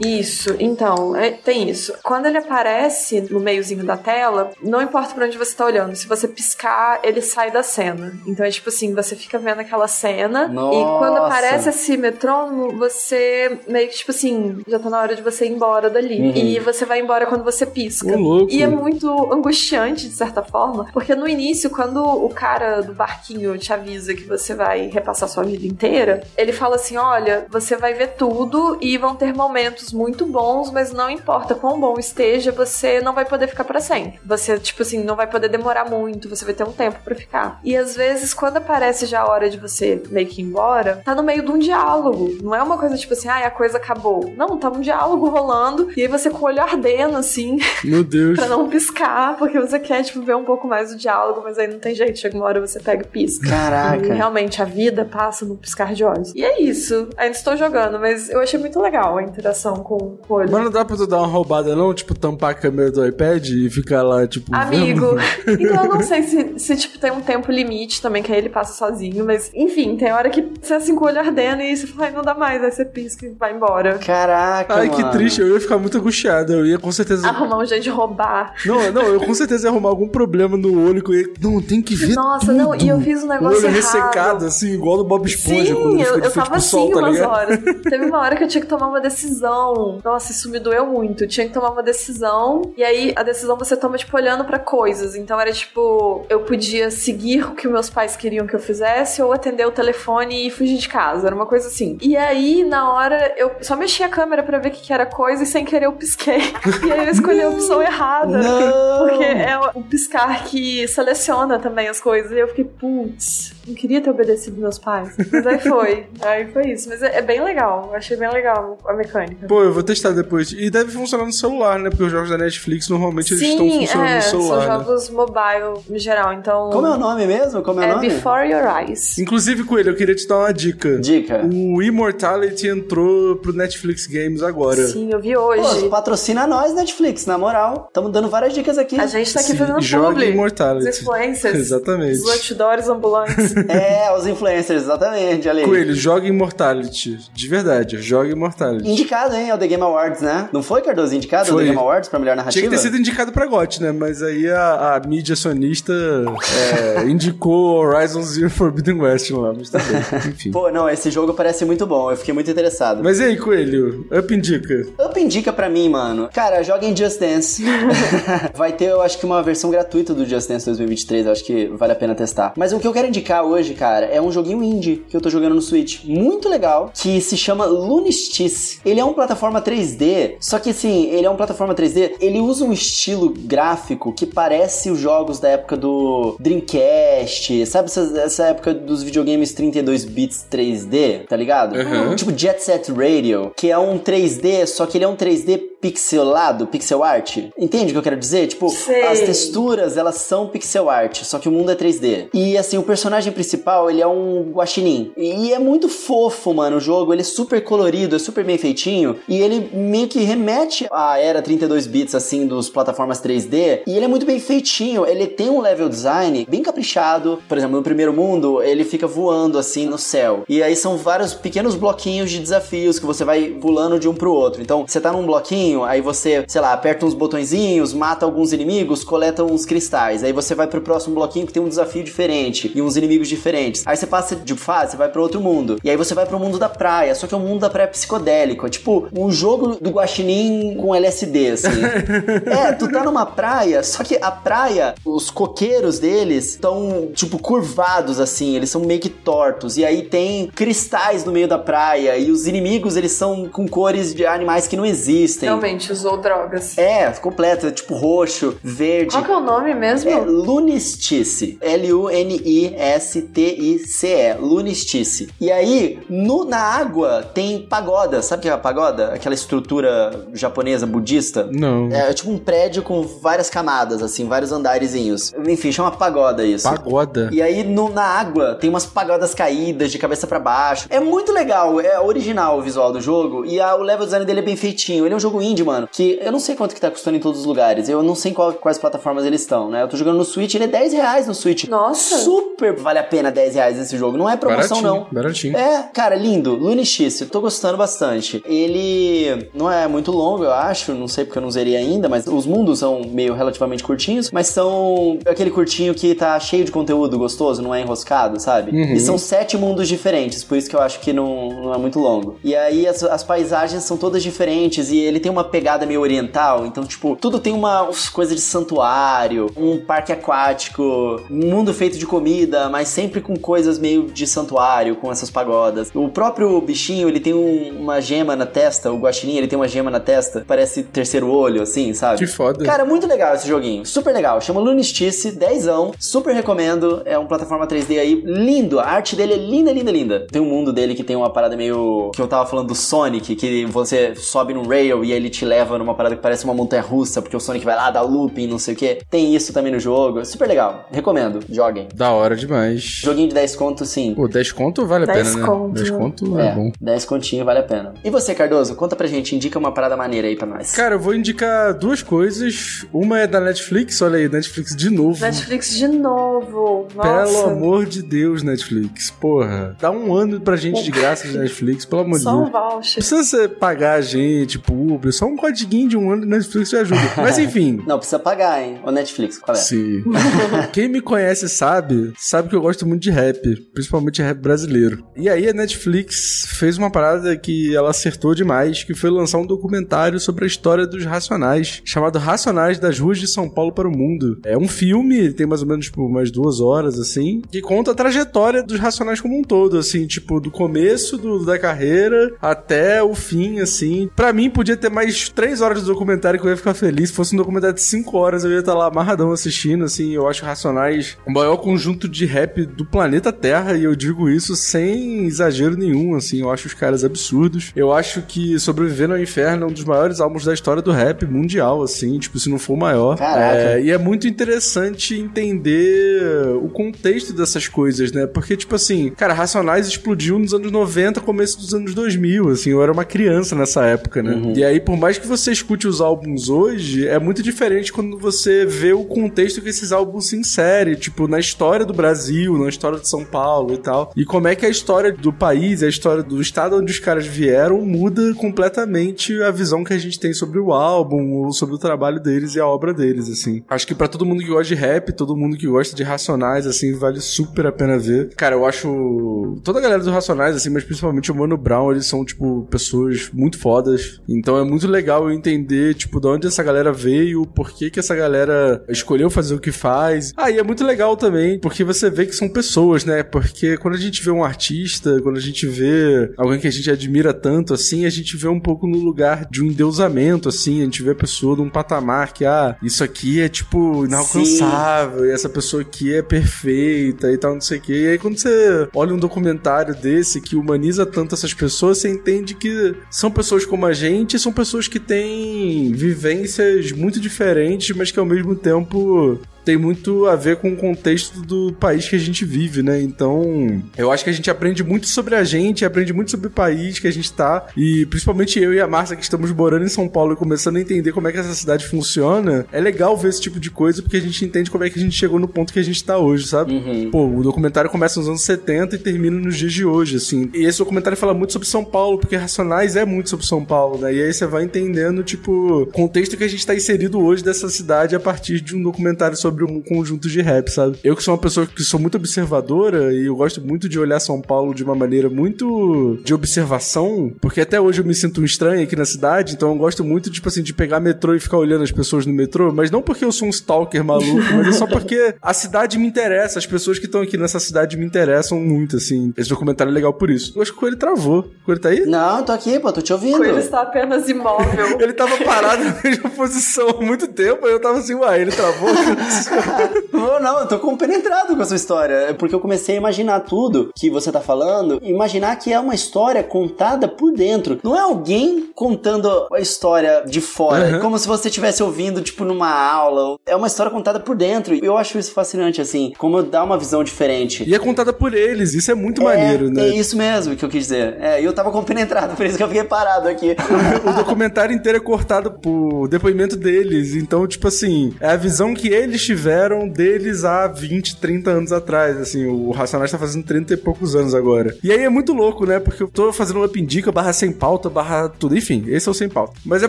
S4: Isso, então, é- tem isso. Quando ele aparece no meiozinho da tela, não importa pra onde você tá olhando, se você piscar, ele sai da cena. Então é tipo assim, você fica vendo aquela cena e quando
S2: Nossa.
S4: aparece esse metrônomo, você meio que tipo assim, já tá na hora de você ir embora dali.
S2: Uhum.
S4: E você vai embora quando você pisca.
S3: Louco.
S4: E é muito angustiante, de certa forma, porque no início, quando o cara do barquinho te avisa que você vai repassar sua vida inteira, ele fala assim: olha, você vai ver tudo e vão ter momentos muito bons, mas não importa quão bom esteja, você não vai poder ficar pra sempre. Você, tipo assim, não vai poder demorar muito, você vai ter um tempo pra ficar. E às vezes, quando aparece já a hora de você meio que ir embora, tá no meio de um diálogo. Não é uma coisa tipo assim, ah, a coisa acabou. Não, tá um diálogo rolando, e aí você com o olho ardendo, assim,
S3: Meu Deus.
S4: Pra não piscar, porque você quer, tipo, ver um pouco mais do diálogo, mas aí não tem jeito. Chega uma hora você pega e pisca. E
S2: Caraca.
S4: realmente a vida passa no piscar de olhos. E é isso. Ainda estou jogando, mas eu achei muito legal a interação com o olho.
S3: Mas não dá pra tu dar uma roubada, não? Tipo, tampar a câmera do iPad e ficar lá, tipo.
S4: Amigo,
S3: vendo?
S4: então eu não sei se, se, tipo, tem um tempo limite também, que aí ele passa sozinho, mas enfim, tem hora que você assim com o olho ardendo e você fala, ai, não dá mais, aí você pisca e vai embora.
S2: Caraca,
S3: Ai, que
S2: mano.
S3: triste, eu ia ficar muito angustiado. Eu ia com certeza.
S4: Arrumar um jeito de roubar.
S3: Não, não, eu com certeza ia arrumar algum problema no olho que eu ia. Não, tem que ver.
S4: Nossa,
S3: tudo.
S4: não, e eu fiz um
S3: O
S4: negócio
S3: olho
S4: errado.
S3: ressecado, assim, igual do Bob Esponja,
S4: Sim, eu, eu tava
S3: pro
S4: assim
S3: sol, tá
S4: umas
S3: ligado?
S4: horas. Teve uma hora que eu tinha que tomar uma decisão. Nossa, isso me doeu muito. Eu tinha que tomar uma decisão. E aí, a decisão você toma, tipo, olhando pra coisas. Então era tipo, eu podia seguir o que meus pais queriam que eu fizesse, ou atender o telefone e fugir de casa. Era uma coisa assim. E aí, na hora, eu só mexi a câmera pra ver o que, que era coisa e sem querer eu pisquei. E aí eu escolhi a opção errada.
S2: Não!
S4: Porque é o piscar que seleciona também as coisas. E eu fiquei, putz, não queria ter obedecido meus pais. Mas aí foi. Aí foi isso. Mas é, é bem legal. Eu achei bem legal a mecânica.
S3: Pô, eu vou testar depois. E deve funcionar no celular, né? Porque os jogos da Netflix normalmente eles estão
S4: Sim,
S3: funcionando
S4: é,
S3: no celular.
S4: são
S3: né?
S4: jogos mobile em geral, então...
S2: Como é o nome mesmo? Como é, o
S4: É
S2: nome?
S4: Before Your Eyes.
S3: Inclusive, Coelho, eu queria te dar uma dica.
S2: Dica.
S3: O Immortality entrou pro Netflix Games agora.
S4: Sim, eu vi
S2: Pô,
S4: hoje.
S2: patrocina nós, Netflix, na moral. Estamos dando várias dicas aqui.
S4: A gente tá aqui
S3: Sim,
S4: fazendo
S3: joga
S4: publi.
S3: Immortality.
S4: Os influencers.
S3: Exatamente.
S4: Os outdoors ambulantes.
S2: É, os influencers, exatamente, olha aí.
S3: Coelho, joga Immortality. De verdade, joga Immortality.
S2: Indicado, hein, ao The Game Awards, né? Não foi, Cardoso, indicado ao
S3: Foi.
S2: The Game Awards pra melhor narrativa?
S3: Tinha que ter sido indicado pra GOT, né? Mas aí a, a mídia acionista é, indicou Horizon Zero Forbidden West lá, mas tá bem. Enfim.
S2: Pô, não, esse jogo parece muito bom, eu fiquei muito interessado.
S3: Mas e aí, Coelho? Up indica.
S2: Up indica pra mim, mano. Cara, joguem Just Dance. Vai ter, eu acho que uma versão gratuita do Just Dance 2023, eu acho que vale a pena testar. Mas o que eu quero indicar hoje, cara, é um joguinho indie que eu tô jogando no Switch. Muito legal, que se chama Lunistice. Ele é um plataforma 3D, só que assim, ele é um plataforma 3D, ele usa um estilo gráfico que parece os jogos da época do Dreamcast, sabe essa, essa época dos videogames 32 bits 3D, tá ligado?
S3: Uhum.
S2: Tipo Jet Set Radio, que é um 3D, só que ele é um 3D pixelado, pixel art. Entende o que eu quero dizer? Tipo,
S4: Sei.
S2: as texturas, elas são pixel art, só que o mundo é 3D. E assim, o personagem principal, ele é um guaxinim. E é muito fofo, mano, o jogo. Ele é super colorido, é super bem feitinho. E ele meio que remete à era 32 bits, assim, dos plataformas 3D. E ele é muito bem feitinho. Ele tem um level design bem caprichado. Por exemplo, no primeiro mundo, ele fica voando, assim, no céu. E aí são vários pequenos bloquinhos de desafios que você vai pulando de um pro outro. Então, você tá num bloquinho, aí você, sei lá, aperta uns botõezinhos, mata alguns inimigos, coleta uns cristais. Aí você vai pro próximo bloquinho que tem um desafio diferente e uns inimigos diferentes. Aí você passa de fase, você vai pro outro mundo. E aí você vai pro mundo da praia, só que é um mundo da praia psicodélico. É tipo um jogo do guaxinim com LSD, assim. é, tu tá numa praia, só que a praia, os coqueiros deles estão, tipo, curvados, assim. Eles são meio que tortos. E aí tem cristais no meio da praia. E os inimigos, eles são com cores de animais que não existem.
S4: Realmente usou drogas.
S2: É, completo, é tipo roxo, verde.
S4: Qual que é o nome mesmo?
S2: É Lunistice. L-U-N-I-S-T-I-C-E. Lunistice. E aí, no, na água tem pagoda. Sabe o que é a pagoda? Aquela estrutura japonesa, budista.
S3: Não.
S2: É, tipo um prédio com várias camadas, assim, vários andarezinhos. Enfim, chama pagoda isso.
S3: Pagoda.
S2: E aí no- na água tem umas pagodas caídas de cabeça pra baixo. É muito legal, é original o visual do jogo e a- o level design dele é bem feitinho. Ele é um jogo indie, mano, que eu não sei quanto que tá custando em todos os lugares. Eu não sei qual- quais plataformas eles estão, né? Eu tô jogando no Switch, ele é 10 reais no Switch.
S4: Nossa.
S2: Super vale a pena 10 reais esse jogo. Não é promoção,
S3: baratinho,
S2: não.
S3: Baratinho.
S2: É, cara, lindo. Lune X, eu tô gostando bastante. Ele não é muito longo, eu acho, não sei porque eu não zerei ainda, mas os mundos são meio relativamente curtinhos, mas são aquele curtinho que tá cheio de conteúdo gostoso, não é enroscado, sabe?
S3: Uhum.
S2: E são sete mundos diferentes, por isso que eu acho que não, não é muito longo. E aí as, as paisagens são todas diferentes e ele tem uma pegada meio oriental, então, tipo, tudo tem uma coisa de santuário, um parque aquático, um mundo feito de comida, mas sempre com coisas meio de santuário, com essas pagodas. O próprio bichinho, ele tem um- uma gema na testa, o guaxinim, ele tem uma gema na testa, parece terceiro olho, assim, sabe?
S3: Que foda.
S2: Cara, muito legal esse joguinho. Super legal. Chama Lunistice, 10 Super recomendo. É um plataforma 3D aí lindo. A arte dele é linda, linda, linda. Tem um mundo dele que tem uma parada meio. que eu tava falando do Sonic, que você sobe num rail e aí ele te leva numa parada que parece uma montanha russa, porque o Sonic vai lá, dá looping, não sei o que. Tem isso também no jogo. Super legal. Recomendo. Joguem.
S3: Da hora demais.
S2: Joguinho de 10 conto, sim.
S3: Pô, 10 conto vale a
S4: 10
S3: pena, né?
S4: conto,
S3: 10
S4: né?
S3: conto é,
S2: É,
S3: bom.
S2: 10 continho vale a pena. E você, Cardoso? Conta pra gente, indica uma parada maneira aí pra nós.
S3: Cara, eu vou indicar duas coisas. Uma é da Netflix, olha aí, Netflix de novo.
S4: Netflix de novo.
S3: Pelo
S4: Nossa.
S3: amor de Deus, Netflix. Porra, dá um ano pra gente de graça de Netflix, pelo amor de
S4: Só
S3: Deus.
S4: um voucher.
S3: Precisa você pagar a gente, público, só um codiguinho de um ano de Netflix te ajuda. Mas enfim.
S2: Não, precisa pagar, hein? O Netflix, qual é?
S3: Sim. Quem me conhece sabe, sabe que eu gosto muito de rap, principalmente rap brasileiro. E aí a Netflix fez uma parada que ela acertou demais, que foi lançar um documentário sobre a história dos Racionais, chamado Racionais das Ruas de São Paulo para o Mundo. É um filme, tem mais ou menos tipo umas duas horas assim, que conta a trajetória dos Racionais como um todo, assim, tipo do começo do- da carreira até o fim, assim. Pra mim podia ter mais três horas de documentário que eu ia ficar feliz. Se fosse um documentário de cinco horas eu ia estar lá amarradão assistindo, assim. Eu acho Racionais o maior conjunto de rap do planeta Terra e eu digo isso sem exagero nenhum, assim. Eu acho os caras absurdos. Eu acho que Sobrevivendo ao Inferno é um dos maiores álbuns da história do rap mundial, assim, tipo, se não for o maior. É, e é muito interessante entender o contexto dessas coisas, né? Porque, tipo assim, cara, Racionais explodiu nos anos 90, começo dos anos 2000, assim, eu era uma criança nessa época, né?
S2: Uhum.
S3: E aí, por mais que você escute os álbuns hoje, é muito diferente quando você vê o contexto que esses álbuns se inserem, tipo, na história do Brasil, na história de São Paulo e tal. E como é que a história do país, a história do estado onde os caras vieram, muda completamente a visão que a gente tem sobre o álbum, ou sobre o trabalho deles e a obra deles, assim. Acho que pra todo mundo que gosta de rap, todo mundo que gosta de Racionais, assim, vale super a pena ver. Cara, eu acho. Toda a galera dos Racionais, assim, mas principalmente o Mano Brown, eles são, tipo, pessoas muito fodas. Então é muito legal eu entender, tipo, de onde essa galera veio, por que que essa galera escolheu fazer o que faz. Ah, e é muito legal também, porque você vê que são pessoas, né? Porque quando a gente vê um artista, quando a gente vê alguém que a gente admira tanto, assim, a gente vê um pouco no lugar de um endeusamento, assim, a gente vê a pessoa num patamar que, ah, isso aqui é, tipo, inalcançável, e essa pessoa aqui é perfeita e tal, não sei o quê. E aí quando você olha um documentário desse que humaniza tanto essas pessoas, você entende que são pessoas como a gente, são pessoas que têm vivências muito diferentes, mas que ao mesmo tempo tem muito a ver com o contexto do país que a gente vive, né? Então, eu acho que a gente aprende muito sobre a gente, aprende muito sobre o país que a gente tá, e principalmente eu e a Márcia que estamos morando em São Paulo e começando a entender como é que essa cidade funciona, é legal ver esse tipo de coisa porque a gente entende como é que a gente chegou no ponto que a gente tá hoje, sabe?
S2: Uhum.
S3: Pô, o documentário começa nos anos 70 e termina nos dias de hoje, assim. E esse documentário fala muito sobre São Paulo, porque Racionais é muito sobre São Paulo, né? E aí você vai entendendo, tipo, o contexto que a gente tá inserido hoje dessa cidade a partir de um documentário sobre um conjunto de rap, sabe? Eu que sou uma pessoa que sou muito observadora e eu gosto muito de olhar São Paulo de uma maneira muito de observação, porque até hoje eu me sinto um estranho aqui na cidade, então eu gosto muito, tipo assim, de pegar metrô e ficar olhando as pessoas no metrô, mas não porque eu sou um stalker maluco, mas é só porque a cidade me interessa, as pessoas que estão aqui nessa cidade me interessam muito, assim. Esse documentário é legal por isso. Eu acho que o Coelho travou. O Coelho tá aí?
S2: Não, tô aqui, pô, tô te ouvindo.
S4: Coelho está apenas imóvel.
S3: Ele tava parado na mesma posição há muito tempo, aí eu tava assim, uai, ele travou?
S2: Não, não, eu tô compenetrado com a sua história. É porque eu comecei a imaginar tudo que você tá falando, imaginar que é uma história contada por dentro. Não é alguém contando a história de fora,
S3: Uhum.
S2: como se você estivesse ouvindo, tipo, numa aula. É uma história contada por dentro. E eu acho isso fascinante, assim, como dá uma visão diferente.
S3: E é contada por eles, isso é muito
S2: é,
S3: maneiro, né?
S2: É isso mesmo que eu quis dizer. É, eu tava compenetrado, por isso que eu fiquei parado aqui.
S3: o documentário inteiro é cortado por depoimento deles. Então, tipo assim, é a visão que eles tiveram deles há 20, 30 anos atrás. Assim, o Racionais tá fazendo 30 e poucos anos agora. E aí é muito louco, né? Porque eu tô fazendo uma pindica barra sem pauta, barra tudo. Enfim, esse é o sem pauta. Mas é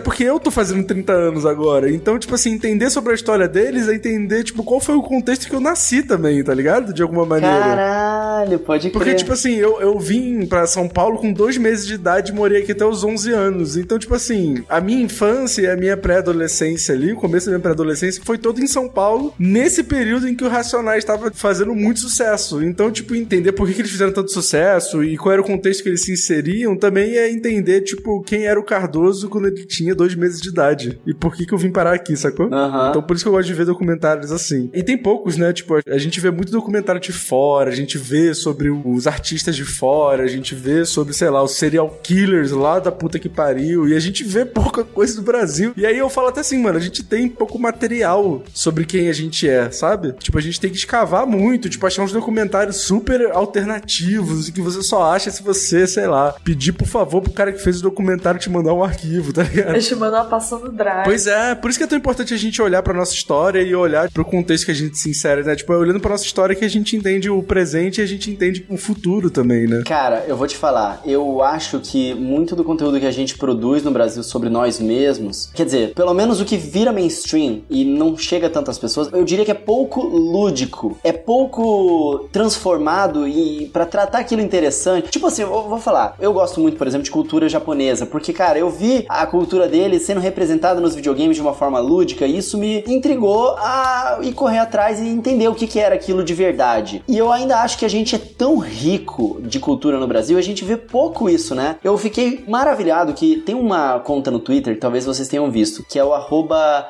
S3: porque eu tô fazendo 30 anos agora. Então, tipo assim, entender sobre a história deles é entender, tipo, qual foi o contexto que eu nasci também, tá ligado? De alguma maneira.
S2: Caralho, pode crer.
S3: Porque, tipo assim, eu, eu vim pra São Paulo com dois meses de idade e morei aqui até os 11 anos. Então, tipo assim, a minha infância e a minha pré-adolescência ali, o começo da minha pré-adolescência, foi todo em São Paulo, nesse período em que o Racionais estava fazendo muito sucesso. Então, tipo, entender por que, que eles fizeram tanto sucesso e qual era o contexto que eles se inseriam também é entender, tipo, quem era o Cardoso quando ele tinha dois meses de idade. E por que, que eu vim parar aqui, sacou?
S2: Aham.
S3: Então, por isso que eu gosto de ver documentários assim. E tem poucos, né? Tipo, a gente vê muito documentário de fora, a gente vê sobre os artistas de fora, a gente vê sobre, sei lá, os serial killers lá da puta que pariu, e a gente vê pouca coisa do Brasil. E aí eu falo até assim, mano, a gente tem pouco material sobre quem a gente é, sabe? Tipo, a gente tem que escavar muito, tipo, achar uns documentários super alternativos e que você só acha se você, sei lá, pedir por favor pro cara que fez o documentário te mandar um arquivo, tá ligado?
S4: Eu te mando uma passando drive.
S3: Pois é, por isso que é tão importante a gente olhar pra nossa história e olhar pro contexto que a gente se insere, né? Tipo, é olhando pra nossa história que a gente entende o presente e a gente entende o futuro também, né?
S2: Cara, eu vou te falar, eu acho que muito do conteúdo que a gente produz no Brasil sobre nós mesmos, quer dizer, pelo menos o que vira mainstream e não chega a tantas pessoas, eu diria que é pouco lúdico, é pouco transformado e para tratar aquilo interessante. Tipo assim, eu vou falar, eu gosto muito, por exemplo, de cultura japonesa, porque cara, eu vi a cultura dele sendo representada nos videogames de uma forma lúdica e isso me intrigou a ir correr atrás e entender o que, que era aquilo de verdade. E eu ainda acho que a gente é tão rico de cultura no Brasil, a gente vê pouco isso, né? Eu fiquei maravilhado que tem uma conta no Twitter, talvez vocês tenham visto, que é o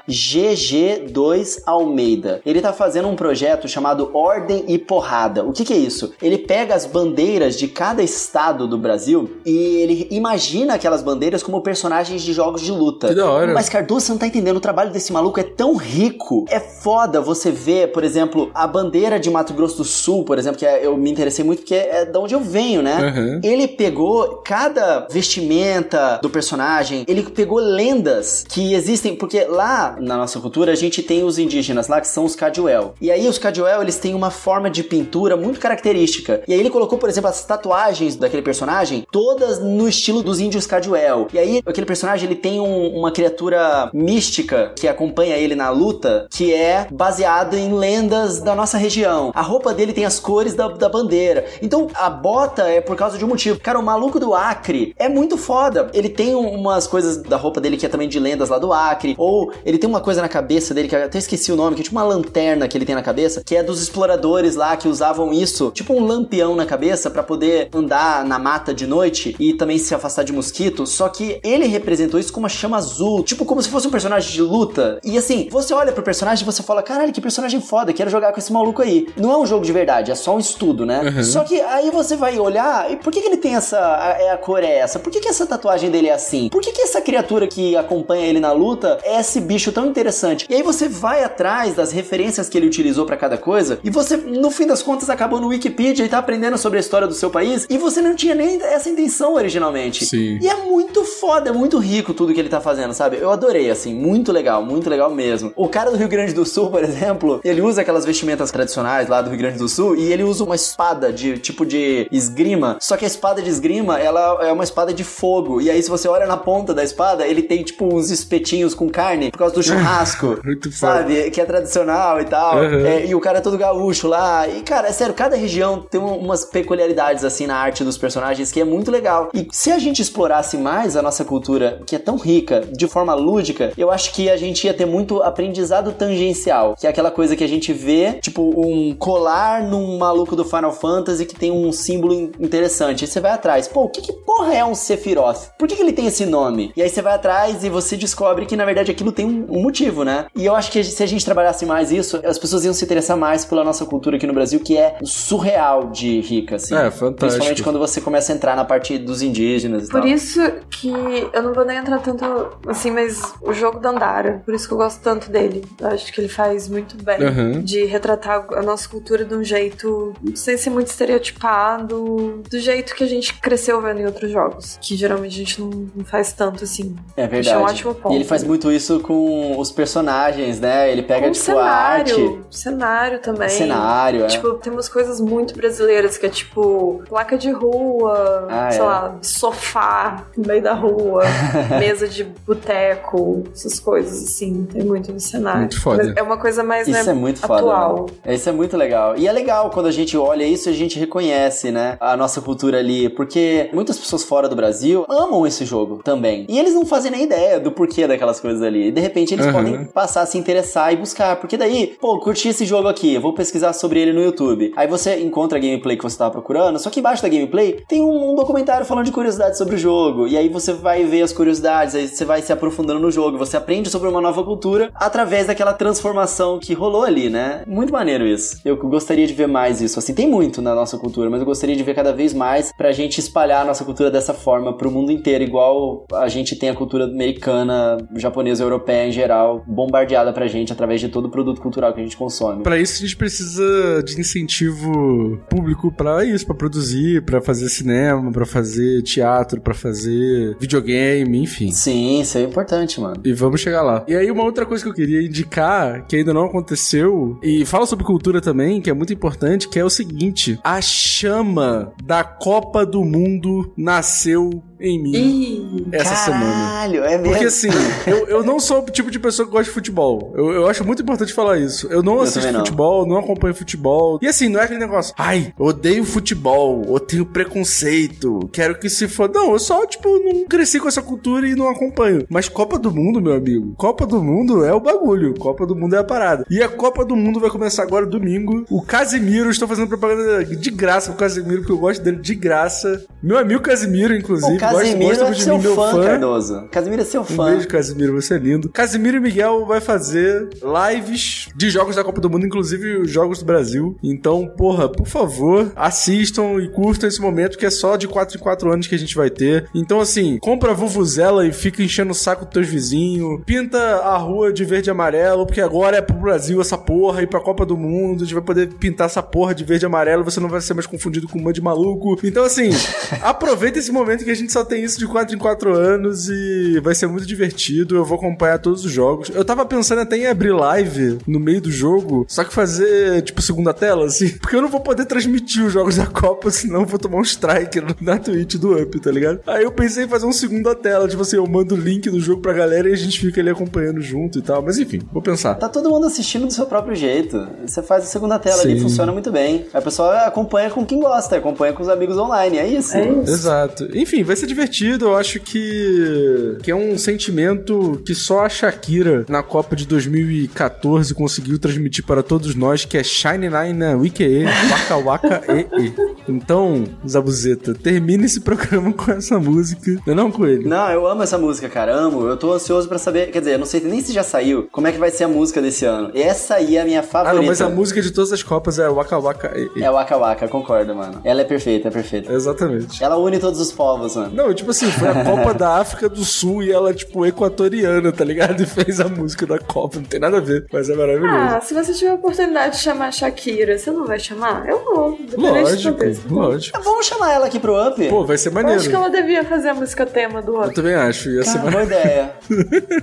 S2: @gg2almeida Almeida. Ele tá fazendo um projeto chamado Ordem e Porrada. O que, que é isso? Ele pega as bandeiras de cada estado do Brasil e ele imagina aquelas bandeiras como personagens de jogos de luta.
S3: Que da hora.
S2: Mas Cardoso, você não tá entendendo, o trabalho desse maluco é tão rico. É foda você ver, por exemplo, a bandeira de Mato Grosso do Sul, por exemplo, que é, eu me interessei muito porque é da onde eu venho, né?
S3: Uhum.
S2: Ele pegou cada vestimenta do personagem, ele pegou lendas que existem, porque lá na nossa cultura a gente tem os indígenas lá que são os Cadwell. E aí os Cadwell, eles têm uma forma de pintura muito característica. E aí ele colocou, por exemplo, as tatuagens daquele personagem todas no estilo dos índios Cadwell. E aí aquele personagem, ele tem um- uma criatura mística que acompanha ele na luta, que é baseado em lendas da nossa região. A roupa dele tem as cores da, da bandeira. Então a bota é por causa de um motivo. Cara, o maluco do Acre é muito foda. Ele tem um- umas coisas da roupa dele que é também de lendas lá do Acre. Ou ele tem uma coisa na cabeça dele que eu até esqueci o nome, que é tipo uma lanterna que ele tem na cabeça, que é dos exploradores lá que usavam isso, tipo um lampião na cabeça pra poder andar na mata de noite e também se afastar de mosquito. Só que ele representou isso com uma chama azul, tipo como se fosse um personagem de luta. E assim, você olha pro personagem e você fala: caralho, que personagem foda, quero jogar com esse maluco aí. Não é um jogo de verdade, é só um estudo, né? Só que aí você vai olhar, e por que, que ele tem essa. A, é, a cor é essa? Por que, que essa tatuagem dele é assim? Por que, que essa criatura que acompanha ele na luta é esse bicho tão interessante? E aí você vai atrás das referências que ele utilizou pra cada coisa, e você, no fim das contas, acabou no Wikipedia e tá aprendendo sobre a história do seu país, e você não tinha nem essa intenção originalmente.
S3: Sim.
S2: E é muito foda, é muito rico tudo que ele tá fazendo, sabe? Eu adorei, assim, muito legal, muito legal mesmo. O cara do Rio Grande do Sul, por exemplo, ele usa aquelas vestimentas tradicionais lá do Rio Grande do Sul e ele usa uma espada de tipo de esgrima. Só que a espada de esgrima, ela é uma espada de fogo. E aí, se você olha na ponta da espada, ele tem tipo uns espetinhos com carne por causa do churrasco.
S3: Muito foda.
S2: sabe? Que é tradicional e tal.
S3: Uhum.
S2: É, e o cara é todo gaúcho lá. E, cara, é sério, cada região tem um- umas peculiaridades assim na arte dos personagens que é muito legal. E se a gente explorasse mais a nossa cultura, que é tão rica, de forma lúdica, eu acho que a gente ia ter muito aprendizado tangencial, que é aquela coisa que a gente vê, tipo um colar num maluco do Final Fantasy que tem um símbolo in- interessante. Aí você vai atrás, pô, o que, que porra é um Sephiroth? Por que, que ele tem esse nome? E aí você vai atrás e você descobre que na verdade aquilo tem um, um motivo, né? E eu acho que se a gente trabalhasse mais isso, as pessoas iam se interessar mais pela nossa cultura aqui no Brasil, que é surreal de rica, assim.
S3: É, fantástico.
S2: Principalmente quando você começa a entrar na parte dos indígenas e
S4: Por
S2: tal.
S4: isso que eu não vou nem entrar tanto assim, mas o jogo da Andara, por isso que eu gosto tanto dele. Eu acho que ele faz muito bem
S3: Uhum.
S4: de retratar a nossa cultura de um jeito sem ser muito estereotipado, do jeito que a gente cresceu vendo em outros jogos, que geralmente a gente não, não faz tanto assim.
S2: É
S4: Acho
S2: verdade.
S4: um ótimo ponto.
S2: E ele faz muito isso com os personagens, né? Ele pega,
S4: Com
S2: tipo, a arte,
S4: cenário, cenário também.
S2: cenário, é.
S4: Tipo, tem umas coisas muito brasileiras que é tipo placa de rua,
S2: Ah,
S4: sei
S2: é.
S4: lá, sofá no meio da rua, mesa de boteco, essas coisas assim. Tem muito no cenário.
S3: Muito foda.
S4: Mas É uma coisa mais,
S2: Isso
S4: né,
S2: é muito foda.
S4: atual.
S2: né? Isso é muito legal. E é legal quando a gente olha isso e a gente reconhece, né? A nossa cultura ali. Porque muitas pessoas fora do Brasil amam esse jogo também. E eles não fazem nem ideia do porquê daquelas coisas ali. E de repente eles
S3: Uhum.
S2: podem passar a se interessar e buscar. Porque daí, pô, curti esse jogo aqui, vou pesquisar sobre ele no YouTube. Aí você encontra a gameplay que você tava procurando, só que embaixo da gameplay tem um, um documentário falando de curiosidades sobre o jogo. E aí você vai ver as curiosidades, aí você vai se aprofundando no jogo, você aprende sobre uma nova cultura através daquela transformação que rolou ali, né? Muito maneiro isso. Eu gostaria de ver mais isso. Assim, tem muito na nossa cultura, mas eu gostaria de ver cada vez mais pra gente espalhar a nossa cultura dessa forma pro mundo inteiro, igual a gente tem a cultura americana, japonesa, europeia em geral, bombardeada pra gente através de todo o produto cultural que a gente consome.
S3: Pra isso a gente precisa de incentivo público pra isso, pra produzir, pra fazer cinema, pra fazer teatro, pra fazer videogame, enfim.
S2: Sim, isso é importante, mano.
S3: E vamos chegar lá. E aí, uma outra coisa que eu queria indicar, que ainda não aconteceu, e fala sobre cultura também, que é muito importante, que é o seguinte: a chama da Copa do Mundo nasceu em mim
S4: Ih,
S3: essa semana.
S2: Caralho, é mesmo.
S3: Porque assim, eu, eu não sou o tipo de pessoa que gosta de futebol. Eu, eu acho muito importante falar isso. Eu não
S2: Eu
S3: assisto
S2: também não.
S3: futebol, não acompanho futebol. E assim, não é aquele negócio, ai, odeio futebol, eu tenho preconceito, quero que se for. Não, eu só, tipo, não cresci com essa cultura e não acompanho. Mas Copa do Mundo, meu amigo, Copa do Mundo é o bagulho. Copa do Mundo é a parada. E a Copa do Mundo vai começar agora domingo. O Casimiro, estou fazendo propaganda de graça pro Casimiro, porque eu gosto dele de graça. Meu amigo Casimiro, inclusive,
S2: o Casimiro
S3: gosta,
S2: é
S3: gosta de
S2: seu
S3: mim, meu
S2: fã,
S3: fã.
S2: Cardoso. Casimiro é seu
S3: Um
S2: fã.
S3: beijo, Casimiro, você é lindo. Casimiro e Miguel vai fazer lives de jogos da Copa do Mundo, inclusive os jogos do Brasil. Então, porra, por favor, assistam e curtam esse momento que é só de 4 em 4 anos que a gente vai ter. Então, assim, compra a Vuvuzela e fica enchendo o saco dos teus vizinhos. Pinta a rua de verde e amarelo, porque agora é pro Brasil essa porra e pra Copa do Mundo. A gente vai poder pintar essa porra de verde e amarelo, você não vai ser mais confundido com um de maluco. Então, assim, aproveita esse momento que a gente só tem isso de 4 em 4 anos e vai ser muito divertido. Eu vou acompanhar todos os jogos. Eu tava pensando até em abrir live no meio do jogo, só que fazer, tipo, segunda tela, assim, porque eu não vou poder transmitir os jogos da Copa, senão eu vou tomar um strike na Twitch do Up, tá ligado? Aí eu pensei em fazer um segunda tela, tipo assim, eu mando o link do jogo pra galera e a gente fica ali acompanhando junto e tal. Mas enfim, vou pensar.
S2: Tá todo mundo assistindo do seu próprio jeito. Você faz a segunda tela ali,
S3: Sim.
S2: funciona muito bem. A pessoa acompanha com quem gosta, acompanha com os amigos online, é isso.
S4: É isso.
S3: Exato. Enfim, vai ser divertido. Eu acho que, que é um sentimento que só a Shakira, na Copa de 2014, conseguiu transmitir para todos nós, que é Shine Nine Wiki Waka Waka E E. Então, Zabuzeta, termine esse programa com essa música. Não é não, Coelho?
S2: Não, eu amo essa música, cara, amo. Eu tô ansioso pra saber, quer dizer, eu não sei nem se já saiu, como é que vai ser a música desse ano. Essa aí é a minha
S3: Ah,
S2: favorita.
S3: não, mas a música de todas as Copas é Waka Waka E E.
S2: É Waka Waka, concordo, mano. Ela é perfeita, é perfeita.
S3: Exatamente.
S2: Ela une todos os povos, mano.
S3: Não, tipo assim, foi a Copa da África do Sul e ela, tipo, equatoriana, tá ligado? E fez a música da Copa. Não tem nada a ver, mas é maravilhoso.
S4: Ah, se você tiver a oportunidade de chamar a Shakira, você não vai chamar? Eu vou.
S3: lógico, lógico.
S2: Vamos chamar ela aqui pro Up?
S3: Pô, vai ser
S4: Eu
S3: maneiro.
S4: acho que ela devia fazer a música tema do
S3: Eu
S4: Up.
S3: também acho, ia ser
S2: Cara,
S3: maneiro.
S2: boa ideia.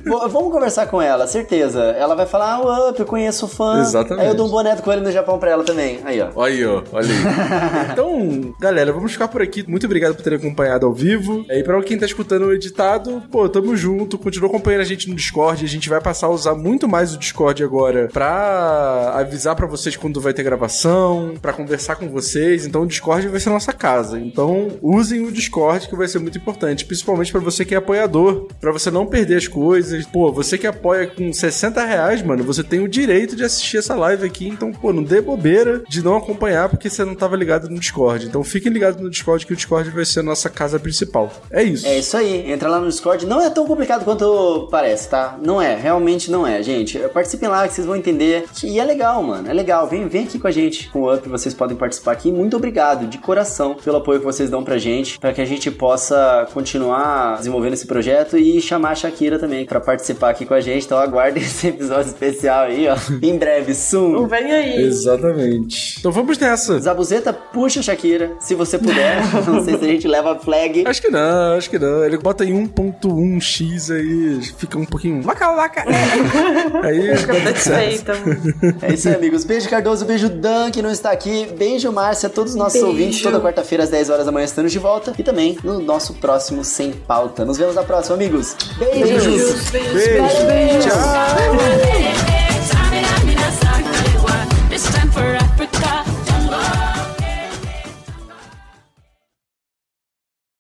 S2: Vamos conversar com ela, certeza. Ela vai falar, ah, o Up, eu conheço o fã.
S3: Exatamente.
S2: Aí eu dou um boné do coelho no Japão pra ela também. Aí, ó.
S3: Olha aí, ó, olha aí. então, galera, vamos ficar por aqui. Muito obrigado por terem acompanhado ao vivo. E pra quem tá escutando o editado, pô, tamo junto. Continua acompanhando a gente no Discord. A gente vai passar a usar muito mais o Discord agora pra avisar pra vocês quando vai ter gravação, pra conversar com vocês. Então, o Discord vai ser nossa casa. Então, usem o Discord que vai ser muito importante, principalmente pra você que é apoiador, pra você não perder as coisas. Pô, você que apoia com 60 reais, mano, você tem o direito de assistir essa live aqui. Então, pô, não dê bobeira de não acompanhar porque você não tava ligado no Discord. Então, fiquem ligados no Discord que o Discord vai ser a nossa casa principal. É isso.
S2: É isso aí, entra lá no Discord. Não é tão complicado quanto parece, tá? Não é, realmente não é, gente. Participem lá que vocês vão entender. E é legal, mano, é legal. Vem, vem aqui com a gente, com o Up, vocês podem participar aqui. Muito obrigado, de coração, pelo apoio que vocês dão pra gente, pra que a gente possa continuar desenvolvendo esse projeto e chamar a Shakira também pra participar aqui com a gente. Então aguardem esse episódio especial aí, ó. Em breve, soon.
S4: Vem aí.
S3: Exatamente. Então, vamos nessa.
S2: Zabuzeta, puxa a Shakira, se você puder. não sei se a gente leva a flag.
S3: Acho Acho que não, acho que não. Ele bota em 1.1x aí, fica um pouquinho. Vaca, vaca! aí
S4: fica perfeito.
S2: É isso aí, amigos. Beijo, Cardoso. Beijo, Dan, que não está aqui. Beijo, Márcia, todos os nossos
S4: beijo.
S2: ouvintes. Toda quarta-feira, às 10 horas da manhã, estamos de volta. E também no nosso próximo Sem Pauta. Nos vemos na próxima, amigos. Beijos!
S4: Beijos! Beijos!
S3: Beijo.
S4: Beijo.
S3: Tchau.